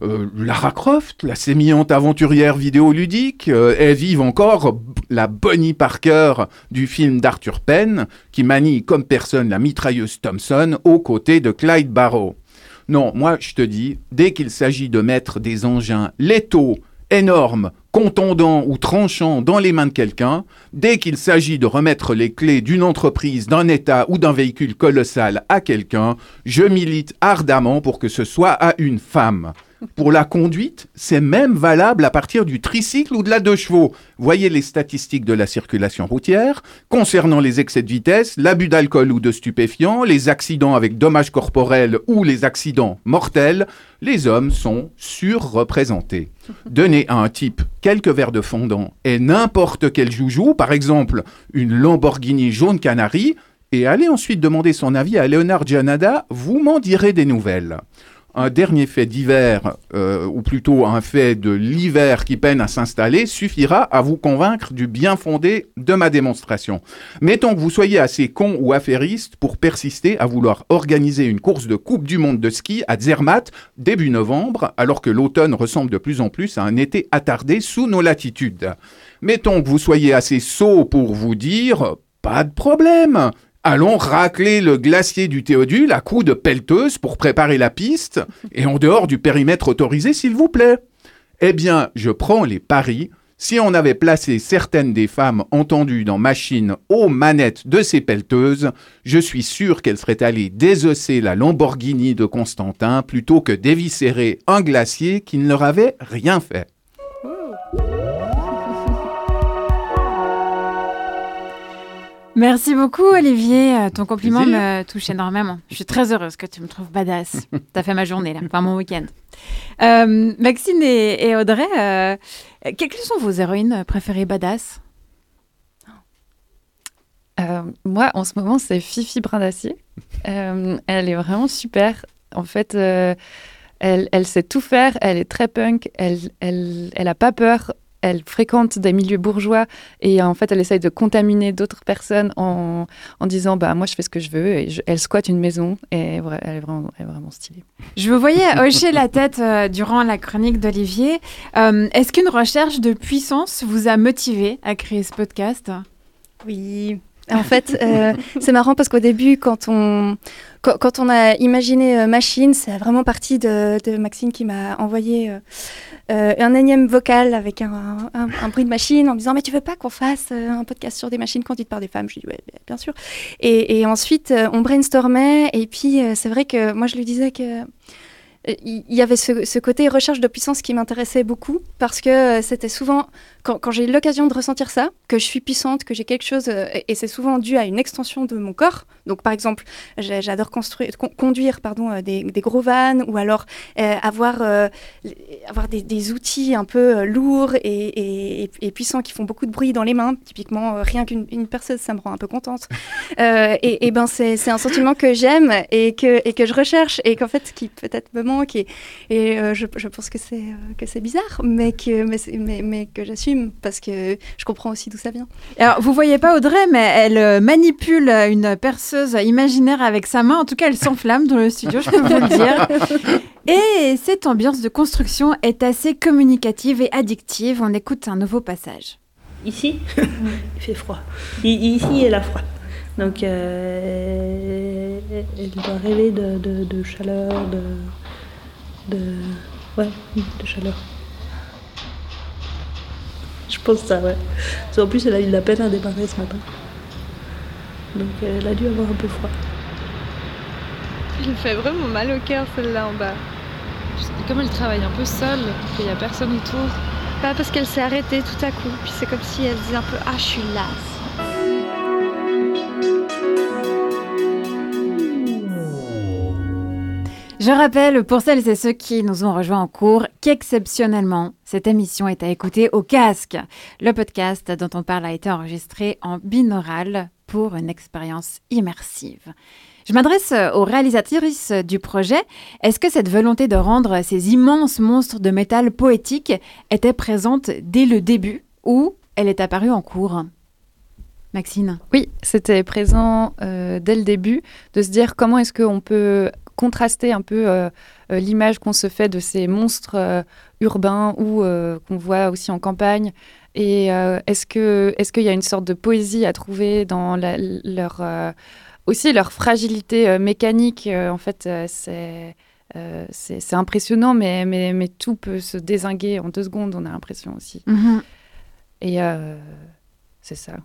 Euh, Lara Croft, la sémillante aventurière vidéoludique, euh, et vive encore la Bonnie Parker du film d'Arthur Penn, qui manie comme personne la mitrailleuse Thompson aux côtés de Clyde Barrow. Non, moi je te dis, dès qu'il s'agit de mettre des engins létaux, énormes, contondants ou tranchants dans les mains de quelqu'un, dès qu'il s'agit de remettre les clés d'une entreprise, d'un État ou d'un véhicule colossal à quelqu'un, je milite ardemment pour que ce soit à une femme. Pour la conduite, c'est même valable à partir du tricycle ou de la deux chevaux. Voyez les statistiques de la circulation routière. Concernant les excès de vitesse, l'abus d'alcool ou de stupéfiants, les accidents avec dommages corporels ou les accidents mortels, les hommes sont surreprésentés. Donnez à un type quelques verres de fondant et n'importe quel joujou, par exemple une Lamborghini jaune canari, et allez ensuite demander son avis à Leonard Janada, vous m'en direz des nouvelles un dernier fait d'hiver, euh, ou plutôt un fait de l'hiver qui peine à s'installer, suffira à vous convaincre du bien fondé de ma démonstration. Mettons que vous soyez assez con ou affairiste pour persister à vouloir organiser une course de Coupe du Monde de ski à Zermatt début novembre, alors que l'automne ressemble de plus en plus à un été attardé sous nos latitudes. Mettons que vous soyez assez sot pour vous dire pas de problème. Allons racler le glacier du Théodule à coups de pelleteuse pour préparer la piste, et en dehors du périmètre autorisé, s'il vous plaît. Eh bien, je prends les paris. Si on avait placé certaines des femmes entendues dans Machine aux manettes de ces pelleteuses, je suis sûr qu'elles seraient allées désosser la Lamborghini de Constantin plutôt que d'éviscérer un glacier qui ne leur avait rien fait. Merci beaucoup, Olivier. Euh, Ton compliment Plaisir. me touche énormément. Je suis très heureuse que tu me trouves badass. [LAUGHS] T'as fait ma journée, là, enfin mon week-end. Euh, Maxine et, et Audrey, euh, quelles sont vos héroïnes préférées badass? Euh, moi, en ce moment, c'est Fifi Brin d'Acier. Euh, elle est vraiment super. En fait, euh, elle, elle sait tout faire. Elle est très punk. Elle, elle, elle a pas peur. Elle fréquente des milieux bourgeois et en fait, elle essaye de contaminer d'autres personnes en, en disant bah moi je fais ce que je veux et je- elle squatte une maison et vra- elle est vraiment, elle est vraiment stylée. Je vous voyais hocher la tête euh, durant la chronique d'Olivier. Euh, Est-ce qu'une recherche de puissance vous a motivé à créer ce podcast? Oui. En fait, euh, [LAUGHS] c'est marrant parce qu'au début, quand on, quand, quand on a imaginé euh, Machine, c'est vraiment parti de, de Maxine qui m'a envoyé euh, euh, un énième vocal avec un, un- un bruit de machine en me disant Mais tu veux pas qu'on fasse un podcast sur des machines conduites par des femmes? Je lui dis Ouais, bien- sûr. Et, et ensuite, on brainstormait. Et puis, c'est vrai que moi, je lui disais que. Euh, Il y avait ce, ce côté recherche de puissance qui m'intéressait beaucoup parce que euh, c'était souvent, quand, quand j'ai eu l'occasion de ressentir ça, que je suis puissante, que j'ai quelque chose, euh, et, c'est souvent dû à une extension de mon corps. Donc par exemple, j'adore construire, con- conduire pardon, des, des gros vannes ou alors euh, avoir, euh, avoir des, des outils un peu lourds et, et- et- et puissants qui font beaucoup de bruit dans les mains. Typiquement, rien qu'une une perceuse, ça me rend un peu contente. [LAUGHS] Euh, et, ben c'est c'est un sentiment que j'aime et que, et que je recherche et qu'en fait qui peut-être me manque et, et euh, je, je pense que c'est euh, que c'est bizarre mais que mais, c'est- mais, mais que j'assume parce que je comprends aussi d'où ça vient. Alors, vous voyez pas Audrey, mais elle euh, manipule une perceuse imaginaire avec sa main. En tout cas, elle s'enflamme dans le studio, je peux vous le dire. [LAUGHS] Et cette ambiance de construction est assez communicative et addictive. On écoute un nouveau passage. Ici, il fait froid. I- ici, elle a froid. Donc, euh, elle doit rêver de, de- de chaleur, de, de. Ouais, de chaleur. Je pense ça, ouais. Qu'en plus, elle a eu la peine à démarrer ce matin. Donc, elle a dû avoir un peu froid. Il fait vraiment mal au cœur celle-là en bas. Comme elle travaille un peu seule, qu'il n'y a personne autour. Pas parce qu'elle s'est arrêtée tout à coup. Puis c'est comme si elle disait un peu Ah, je suis lasse. Je rappelle pour celles et ceux qui nous ont rejoints en cours qu'exceptionnellement, cette émission est à écouter au casque. Le podcast dont on parle a été enregistré en binaural pour une expérience immersive. Je m'adresse aux réalisatrices du projet. Est-ce que cette volonté de rendre ces immenses monstres de métal poétiques était présente dès le début ou elle est apparue en cours? Maxine Oui, c'était présent euh, dès le début, de se dire comment est-ce qu'on peut contraster un peu euh, euh, l'image qu'on se fait de ces monstres euh, urbains ou euh, qu'on voit aussi en campagne. Et est-ce que est-ce qu'il y a une sorte de poésie à trouver dans la- leur aussi leur fragilité mécanique En fait, c'est impressionnant, mais, mais, mais tout peut se désinguer en deux secondes, on a l'impression aussi. Mhm. Et c'est ça.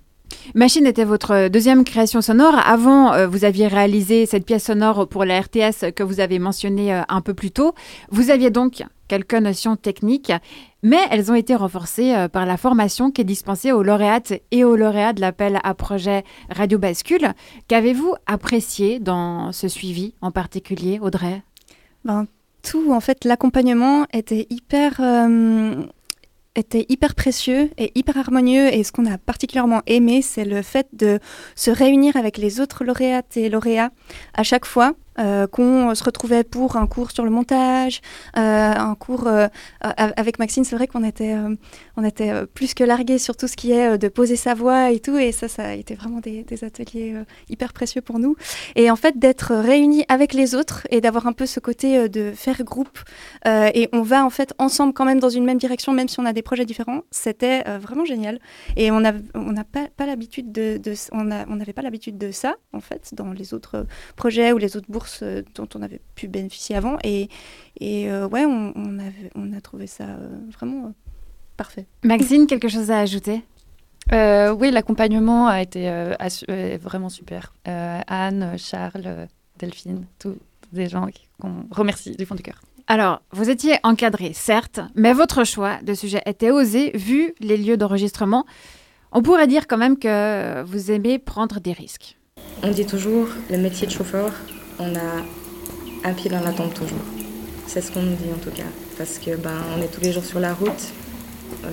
Machine était votre deuxième création sonore. Avant, euh, vous aviez réalisé cette pièce sonore pour la RTS que vous avez mentionnée euh, un peu plus tôt. Vous aviez donc quelques notions techniques, mais elles ont été renforcées euh, par la formation qui est dispensée aux lauréates et aux lauréats de l'appel à projet Radio Bascule. Qu'avez-vous apprécié dans ce suivi en particulier, Audrey? Ben, tout, en fait, l'accompagnement était hyper, euh, était hyper précieux et hyper harmonieux. Et ce qu'on a particulièrement aimé, c'est le fait de se réunir avec les autres lauréates et lauréats à chaque fois. Euh, qu'on se retrouvait pour un cours sur le montage, euh, un cours euh, avec Maxine, c'est vrai qu'on était, euh, on était euh, plus que largués sur tout ce qui est euh, de poser sa voix et tout, et ça, ça a été vraiment des, ateliers euh, hyper précieux pour nous. Et en fait, d'être réunis avec les autres et d'avoir un peu ce côté euh, de faire groupe, euh, et on va en fait ensemble quand même dans une même direction, même si on a des projets différents, c'était euh, vraiment génial. Et on n'a pas, l'habitude de, on n'avait pas l'habitude de ça, en fait, dans les autres euh, projets ou les autres bourses euh, dont on avait pu bénéficier avant. Et, et euh, ouais, on, on, avait, on a trouvé ça euh, vraiment euh, parfait. Maxine, quelque chose à ajouter? Euh, oui, l'accompagnement a été euh, euh, vraiment super. Euh, Anne, Charles, Delphine, tous des gens qui- qu'on remercie du fond du cœur. Alors, vous étiez encadré, certes, mais votre choix de sujet était osé vu les lieux d'enregistrement. On pourrait dire quand même que vous aimez prendre des risques. On dit toujours, le métier de chauffeur, on a un pied dans la tombe toujours. C'est ce qu'on nous dit en tout cas. Parce que ben, on est tous les jours sur la route. Euh,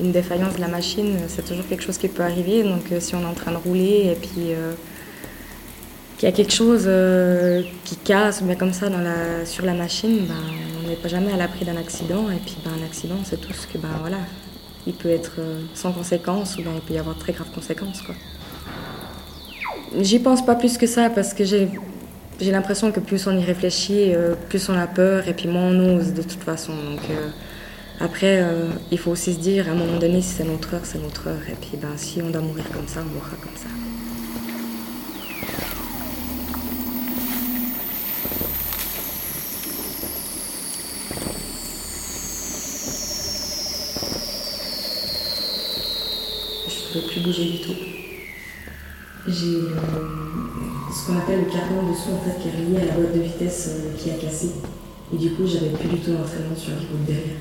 une défaillance de la machine, c'est toujours quelque chose qui peut arriver. Donc euh, si on est en train de rouler et puis euh, qu'il y a quelque chose qui casse bien comme ça sur la machine, ben, on n'est pas jamais à l'abri d'un accident. Et puis ben, un accident, c'est tout ce que ben, voilà, il peut être sans conséquence ou il peut y avoir de très graves conséquences. J'y pense pas plus que ça parce que j'ai, j'ai l'impression que plus on y réfléchit, euh, plus on a peur et puis moins on ose de toute façon. Donc, euh, après, euh, il faut aussi se dire à un moment donné, si c'est notre heure, c'est notre heure. Et puis ben, si on doit mourir comme ça, on mourra comme ça. Je ne peux plus bouger du tout. J'ai ce qu'on appelle le cardan dessous en fait, qui est relié à la boîte de vitesse euh, qui a cassé. Et du coup, j'avais plus du tout d'entraînement sur la route derrière.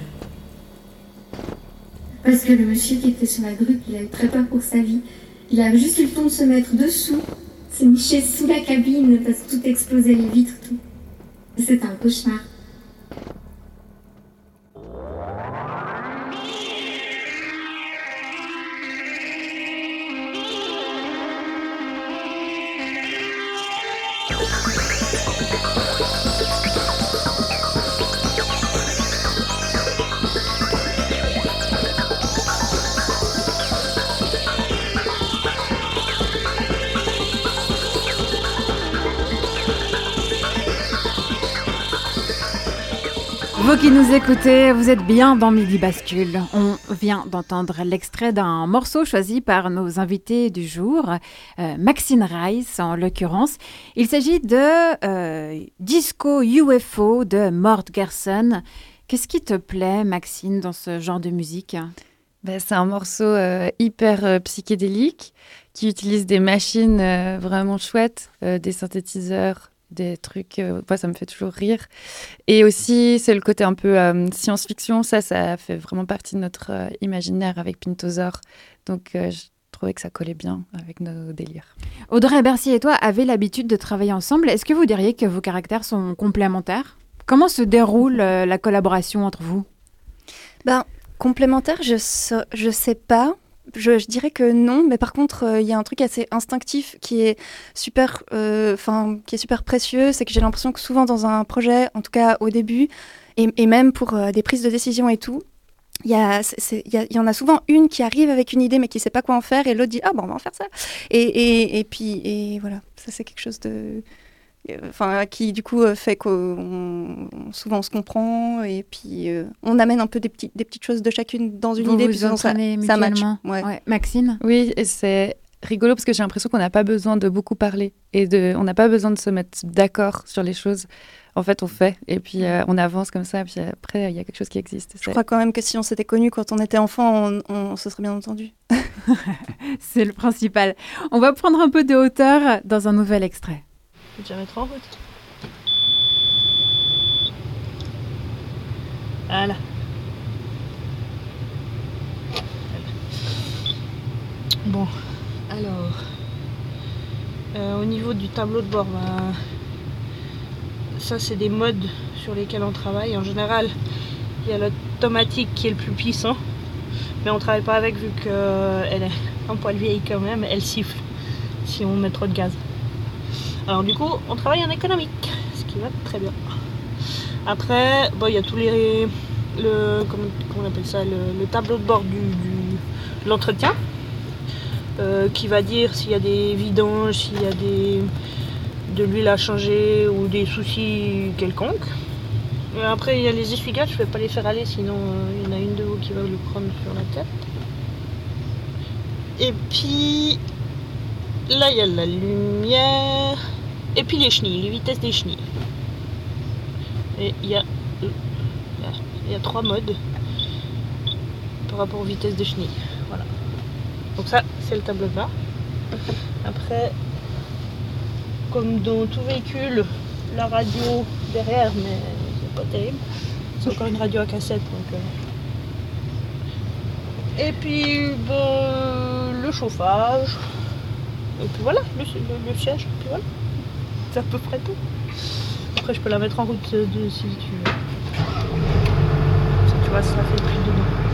Parce que le monsieur qui était sur la grue, il a eu très peur pour sa vie. Il a juste eu le temps de se mettre dessous, s'est niché sous la cabine parce que tout explosait, les vitres, tout. C'était un cauchemar. Écoutez, vous êtes bien dans Midi Bascule. On vient d'entendre l'extrait d'un morceau choisi par nos invités du jour, euh, Maxine Rice en l'occurrence. Il s'agit de euh, Disco UFO de Mort Gerson. Qu'est-ce qui te plaît, Maxine, dans ce genre de musique? Ben, c'est un morceau euh, hyper psychédélique qui utilise des machines vraiment chouettes, des synthétiseurs, des trucs. euh, moi, ça me fait toujours rire. Et aussi, c'est le côté un peu euh, science-fiction. Ça, ça fait vraiment partie de notre euh, imaginaire avec Pintosaur. Donc, euh, je trouvais que ça collait bien avec nos délires. Audrey Bercy et toi avez l'habitude de travailler ensemble. Est-ce que vous diriez que vos caractères sont complémentaires? Comment se déroule euh, la collaboration entre vous? Ben, complémentaire, je sais, je sais pas. Je, dirais que non, mais par contre, euh, il y a un truc assez instinctif qui est super, euh, enfin, qui est super précieux, c'est que j'ai l'impression que souvent dans un projet, en tout cas au début, et, même pour euh, des prises de décision et tout, il y, y, y en a souvent une qui arrive avec une idée mais qui sait pas quoi en faire et l'autre dit ah bon on va en faire ça. Et, et, et puis et voilà ça c'est quelque chose de enfin qui du coup euh, fait qu'on on- souvent on se comprend et puis euh, on amène un peu des, petits, des petites choses de chacune dans une Vous idée vous puis sinon ça, ça match mutuellement ouais. Ouais. Maxine Oui, et c'est rigolo parce que j'ai l'impression qu'on n'a pas besoin de beaucoup parler et de, on n'a pas besoin de se mettre d'accord sur les choses. En fait, on fait et puis euh, on avance comme ça. Puis après, il y a quelque chose qui existe. je crois quand même que si on s'était connus quand on était enfant on, on se serait bien entendu [LAUGHS] C'est le principal. On va prendre un peu de hauteur dans un nouvel extrait. Je vais déjà mettre en route. Voilà. Bon, alors, euh, au niveau du tableau de bord, ben, ça c'est des modes sur lesquels on travaille. En général, il y a l'automatique qui est le plus puissant, mais on travaille pas avec vu qu'elle est un poil vieille quand même, elle siffle si on met trop de gaz. Alors du coup, on travaille en économique, ce qui va très bien. Après, il y a tous les, le, comment, on appelle ça, le, le tableau de bord du, de l'entretien, euh, qui va dire s'il y a des vidanges, s'il y a des, de l'huile à changer ou des soucis quelconques. Et après, il y a les essuie-glaces, je ne vais pas les faire aller, sinon euh, il y en a une de vous qui va le prendre sur la tête. Et puis, là, il y a la lumière. Et puis les chenilles, les vitesses des chenilles. Et il y a, y a- trois modes par rapport aux vitesses des chenilles. Voilà. Donc ça, c'est le tableau de bord. Après, comme dans tout véhicule, la radio derrière, mais c'est pas terrible. C'est encore une radio à cassette. Euh. Et puis, le chauffage. Et puis voilà, le, le- siège. Puis voilà. À peu près tout. Après, je peux la mettre en route euh, de, si tu veux. Tu vois, ça fait plus dedans.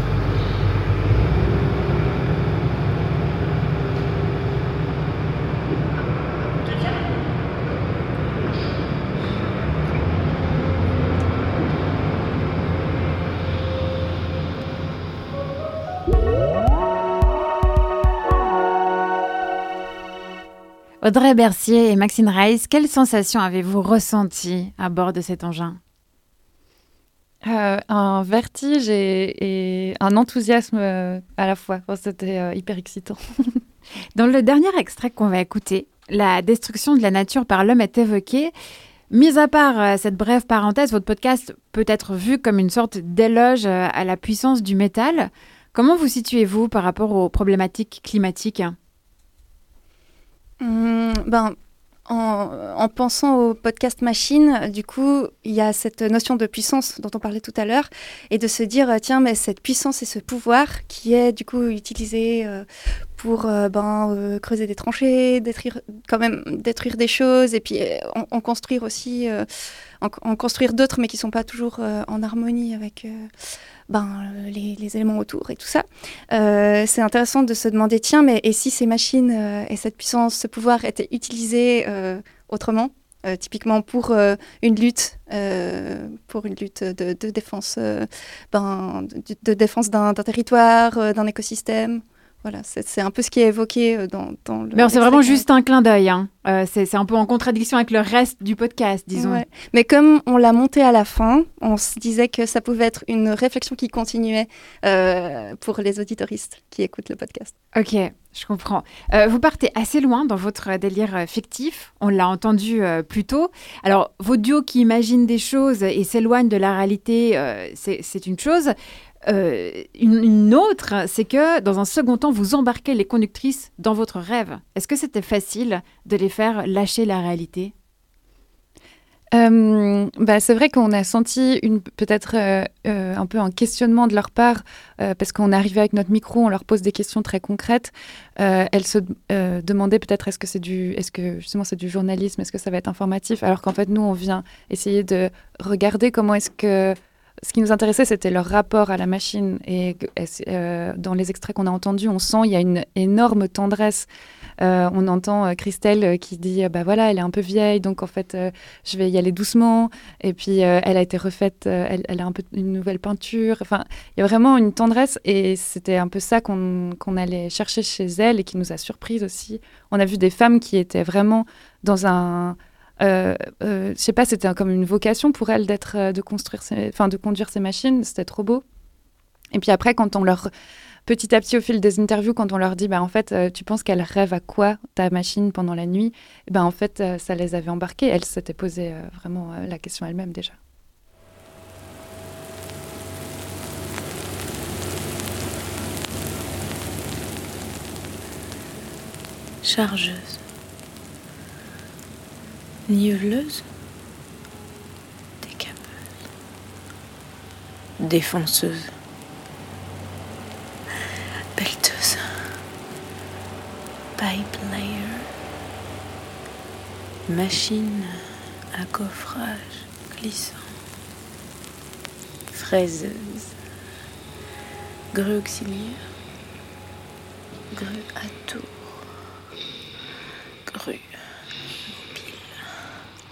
Audrey Bercier et Maxine Reiss, quelles sensations avez-vous ressenties à bord de cet engin? Euh, un vertige et, et un enthousiasme euh, à la fois. Enfin, C'était euh, hyper excitant. [LAUGHS] Dans le dernier extrait qu'on va écouter, la destruction de la nature par l'homme est évoquée. Mis à part cette brève parenthèse, votre podcast peut être vu comme une sorte d'éloge à la puissance du métal. Comment vous situez-vous par rapport aux problématiques climatiques? Hum, ben, en, en pensant au podcast machine, du coup, il y a cette notion de puissance dont on parlait tout à l'heure, et de se dire, tiens, mais cette puissance et ce pouvoir qui est du coup utilisé euh, pour euh, ben, euh, creuser des tranchées, détruire, quand même détruire des choses, et puis en, construire aussi, en, en construire d'autres, mais qui sont pas toujours en harmonie avec ben, les, les éléments autour et tout ça. Euh, c'est intéressant de se demander, tiens, mais et si ces machines euh, et cette puissance, ce pouvoir étaient utilisés euh, autrement euh, typiquement pour euh, une lutte, euh, pour une lutte de, défense, euh, ben, de, défense d'un territoire, euh, d'un écosystème? Voilà, c'est un peu ce qui est évoqué euh, dans, dans le. C'est vraiment juste un clin d'œil. hein. Euh, c'est un peu en contradiction avec le reste du podcast, disons. Ouais. Mais comme on l'a monté à la fin, on se disait que ça pouvait être une réflexion qui continuait euh, pour les auditoristes qui écoutent le podcast. Ok, je comprends. Euh, vous partez assez loin dans votre délire fictif, on l'a entendu plus tôt. Alors, vos duos qui imaginent des choses et s'éloignent de la réalité, c'est une chose. Euh, une, autre, c'est que dans un second temps, vous embarquez les conductrices dans votre rêve. Est-ce que c'était facile de les faire lâcher la réalité? Euh, bah, c'est vrai qu'on a senti peut-être euh, euh, un peu un questionnement de leur part parce qu'on arrivait avec notre micro, on leur pose des questions très concrètes. Elles se demandaient peut-être est-ce que c'est du, est-ce que justement c'est du journalisme, est-ce que ça va être informatif, alors qu'en fait nous on vient essayer de regarder comment est-ce que ce qui nous intéressait, c'était leur rapport à la machine. Et euh, dans les extraits qu'on a entendus, on sent il y a une énorme tendresse. Euh, on entend euh, Christelle qui dit, bah voilà, elle est un peu vieille, donc en fait, je vais y aller doucement. Et puis, elle a été refaite, elle, a un peu une nouvelle peinture. Enfin, il y a vraiment une tendresse et c'était un peu ça qu'on qu'on allait chercher chez elle et qui nous a surprise aussi. On a vu des femmes qui étaient vraiment dans un euh, euh, je sais pas, c'était comme une vocation pour d'être, euh, de construire, enfin de conduire ces machines. C'était trop beau. Et puis après, quand on leur, petit à petit au fil des interviews, quand on leur dit, bah en fait, euh, tu penses qu'elle rêve à quoi ta machine pendant la nuit? Eh Ben en fait, euh, ça les avait embarquées. Elles s'étaient posé vraiment la question elles-mêmes déjà. chargeuse, niveleuse, décapeuse, défonceuse, pelleteuse, pipe layer, machine à coffrage glissant, fraiseuse, grue auxiliaire, grue à tour, grue,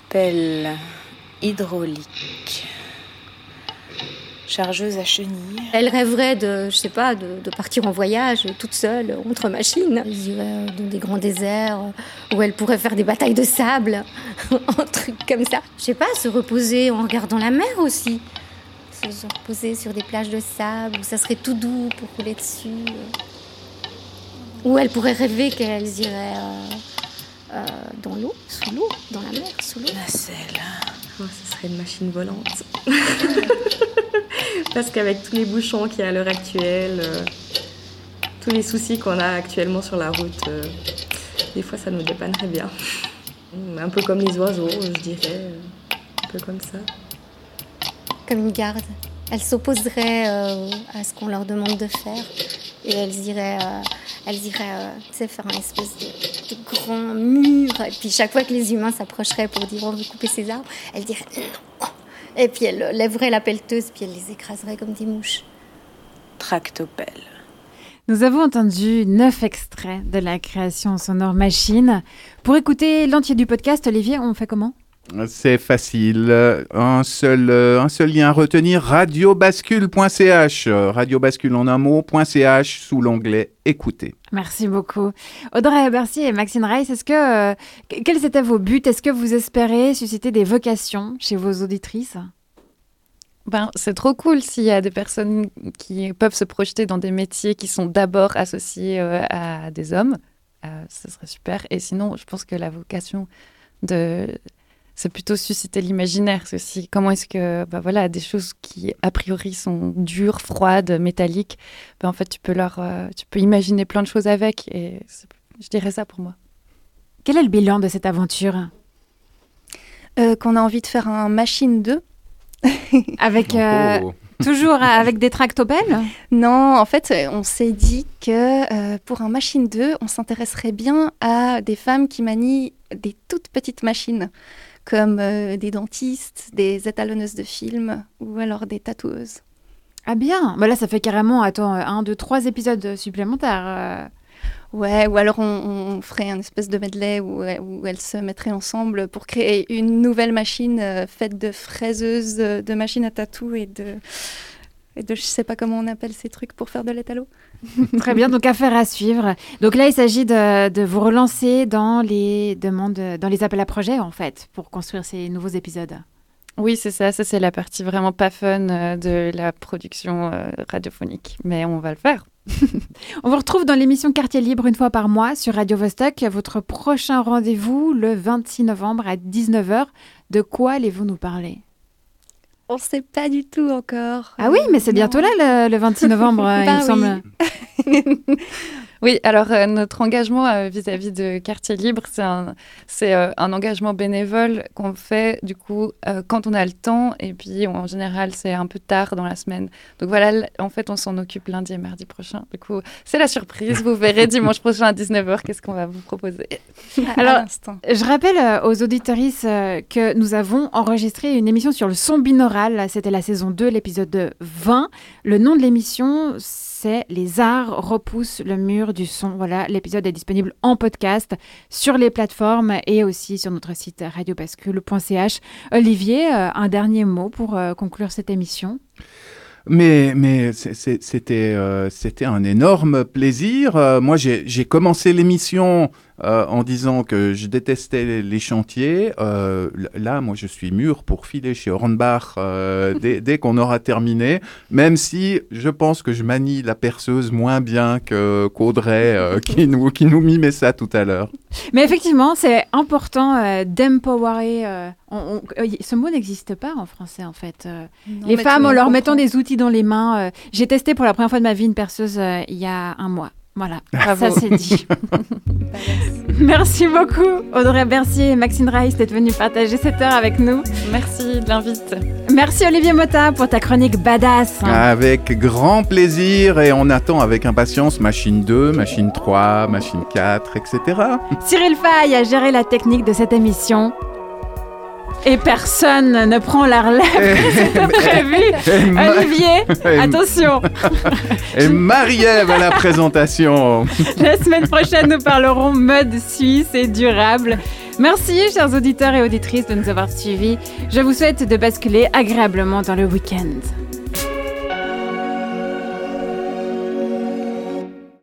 pelle hydraulique, chargeuse à chenilles. Elle rêverait de, je sais pas, de, de partir en voyage toute seule, entre machines. Elle irait euh, dans des grands déserts euh, où elle pourrait faire des batailles de sable, [LAUGHS] un truc comme ça. Je sais pas, se reposer en regardant la mer aussi. Se, se reposer sur des plages de sable où ça serait tout doux pour rouler dessus. Ou elle pourrait rêver qu'elles iraient euh, euh, dans l'eau, sous l'eau, dans la mer, sous l'eau. Nacelle. Oh, ce serait une machine volante. [LAUGHS] Parce qu'avec tous les bouchons qu'il y a à l'heure actuelle, euh, tous les soucis qu'on a actuellement sur la route, euh, des fois ça nous dépannerait bien. [LAUGHS] Un peu comme les oiseaux, je dirais. Un peu comme ça. comme une garde. Elles s'opposeraient euh, à ce qu'on leur demande de faire et elles iraient, euh, elles iraient euh, faire un espèce de, de grand mur. Et puis chaque fois que les humains s'approcheraient pour dire on veut couper ces arbres, elles diraient non. Et puis elles lèveraient la pelleteuse puis elles les écraseraient comme des mouches. Tractopelle. Nous avons entendu neuf extraits de la création sonore machine. Pour écouter l'entier du podcast, Olivier, on fait comment? C'est facile. Un seul, euh, un seul lien à retenir radiobascule.ch. Radiobascule en un mot.ch sous l'onglet Écoutez. Merci beaucoup. Audrey Bercier et Maxine Reiss, est-ce que, euh, que- quels étaient vos buts? Est-ce que vous espérez susciter des vocations chez vos auditrices? Ben, c'est trop cool s'il y a des personnes qui peuvent se projeter dans des métiers qui sont d'abord associés euh, à des hommes. Euh, ce serait super. Et sinon, je pense que la vocation de c'est plutôt susciter l'imaginaire aussi comment est-ce que bah voilà des choses qui a priori sont dures froides métalliques ben en fait tu peux leur euh, tu peux imaginer plein de choses avec et je dirais ça pour moi. Quel est le bilan de cette aventure? Euh, Qu'on a envie de faire un Machine 2. [LAUGHS] Avec euh, toujours avec des tractopelles? Non, en fait, on s'est dit que euh, pour un Machine 2, on s'intéresserait bien à des femmes qui manient des toutes petites machines, comme euh, des dentistes, des étalonneuses de films ou alors des tatoueuses. Ah bien, bah là ça fait carrément attends un, deux, trois épisodes supplémentaires. euh. Ouais, ou alors on, on ferait un espèce de medley où, euh, où elles se mettraient ensemble pour créer une nouvelle machine euh, faite de fraiseuses, euh, de machines à tatou et de, de je sais pas comment on appelle ces trucs pour faire de l'étalo. [LAUGHS] Très bien, donc affaire à suivre. Donc là, il s'agit de, de vous relancer dans les demandes, dans les appels à projets en fait, pour construire ces nouveaux épisodes. oui c'est ça ça c'est la partie vraiment pas fun euh, de la production euh, radiophonique mais on va le faire [LAUGHS] On vous retrouve dans l'émission Quartier Libre une fois par mois sur Radio Vostok. Votre prochain rendez-vous le 26 novembre à 19h. De quoi allez-vous nous parler? On sait pas du tout encore. Ah oui, mais c'est bientôt là le, le 26 novembre, [LAUGHS] il Bah me oui. semble. [LAUGHS] Oui, alors euh, notre engagement euh, vis-à-vis de Quartier Libre, c'est un, euh, un engagement bénévole qu'on fait du coup quand on a le temps et puis en général c'est un peu tard dans la semaine. Donc voilà, en fait on s'en occupe lundi et mardi prochain. Du coup c'est la surprise, vous verrez [LAUGHS] dimanche prochain à 19h qu'est-ce qu'on va vous proposer. [LAUGHS] Alors, je rappelle aux auditorices que nous avons enregistré une émission sur le son binaural. C'était la saison 2, l'épisode 20. Le nom de l'émission, c'est Les arts repoussent le mur du son. Voilà, l'épisode est disponible en podcast sur les plateformes et aussi sur notre site radiobascule.ch. Olivier, euh, un dernier mot pour euh, conclure cette émission? Mais, mais c'est- c'est- c'était euh, c'était un énorme plaisir. Moi, j'ai commencé l'émission euh, en disant que je détestais les, les chantiers. Euh, là, moi, je suis mûr pour filer chez Hornbach euh, [LAUGHS] dès, dès qu'on aura terminé, même si je pense que je manie la perceuse moins bien que qu'Audrey euh, [LAUGHS] qui, nous, qui nous mimait ça tout à l'heure. Mais effectivement, c'est important euh, d'empowerer. euh, on- on- euh, y- ce mot n'existe pas en français, en fait. Euh, Non, les femmes, en leur mettant des outils dans les mains. euh, J'ai testé pour la première fois de ma vie une perceuse euh, il y a un mois. Voilà, [LAUGHS] Bravo. ça c'est dit. [LAUGHS] Merci beaucoup, Audrey Bercier et Maxine Reiss, d'être venus partager cette heure avec nous. Merci de l'invite. Merci Olivier Mota pour ta chronique badass. Avec grand plaisir et on attend avec impatience machine 2, machine 3, machine 4, etc. Cyril Fay a géré la technique de cette émission. Et personne ne prend la relève, [LAUGHS] c'était prévu. [LAUGHS] Olivier, attention. [LAUGHS] Et Marie-Ève à la présentation. La semaine prochaine, nous parlerons mode suisse et durable. Merci, chers auditeurs et auditrices, de nous avoir suivis. Je vous souhaite de basculer agréablement dans le week-end.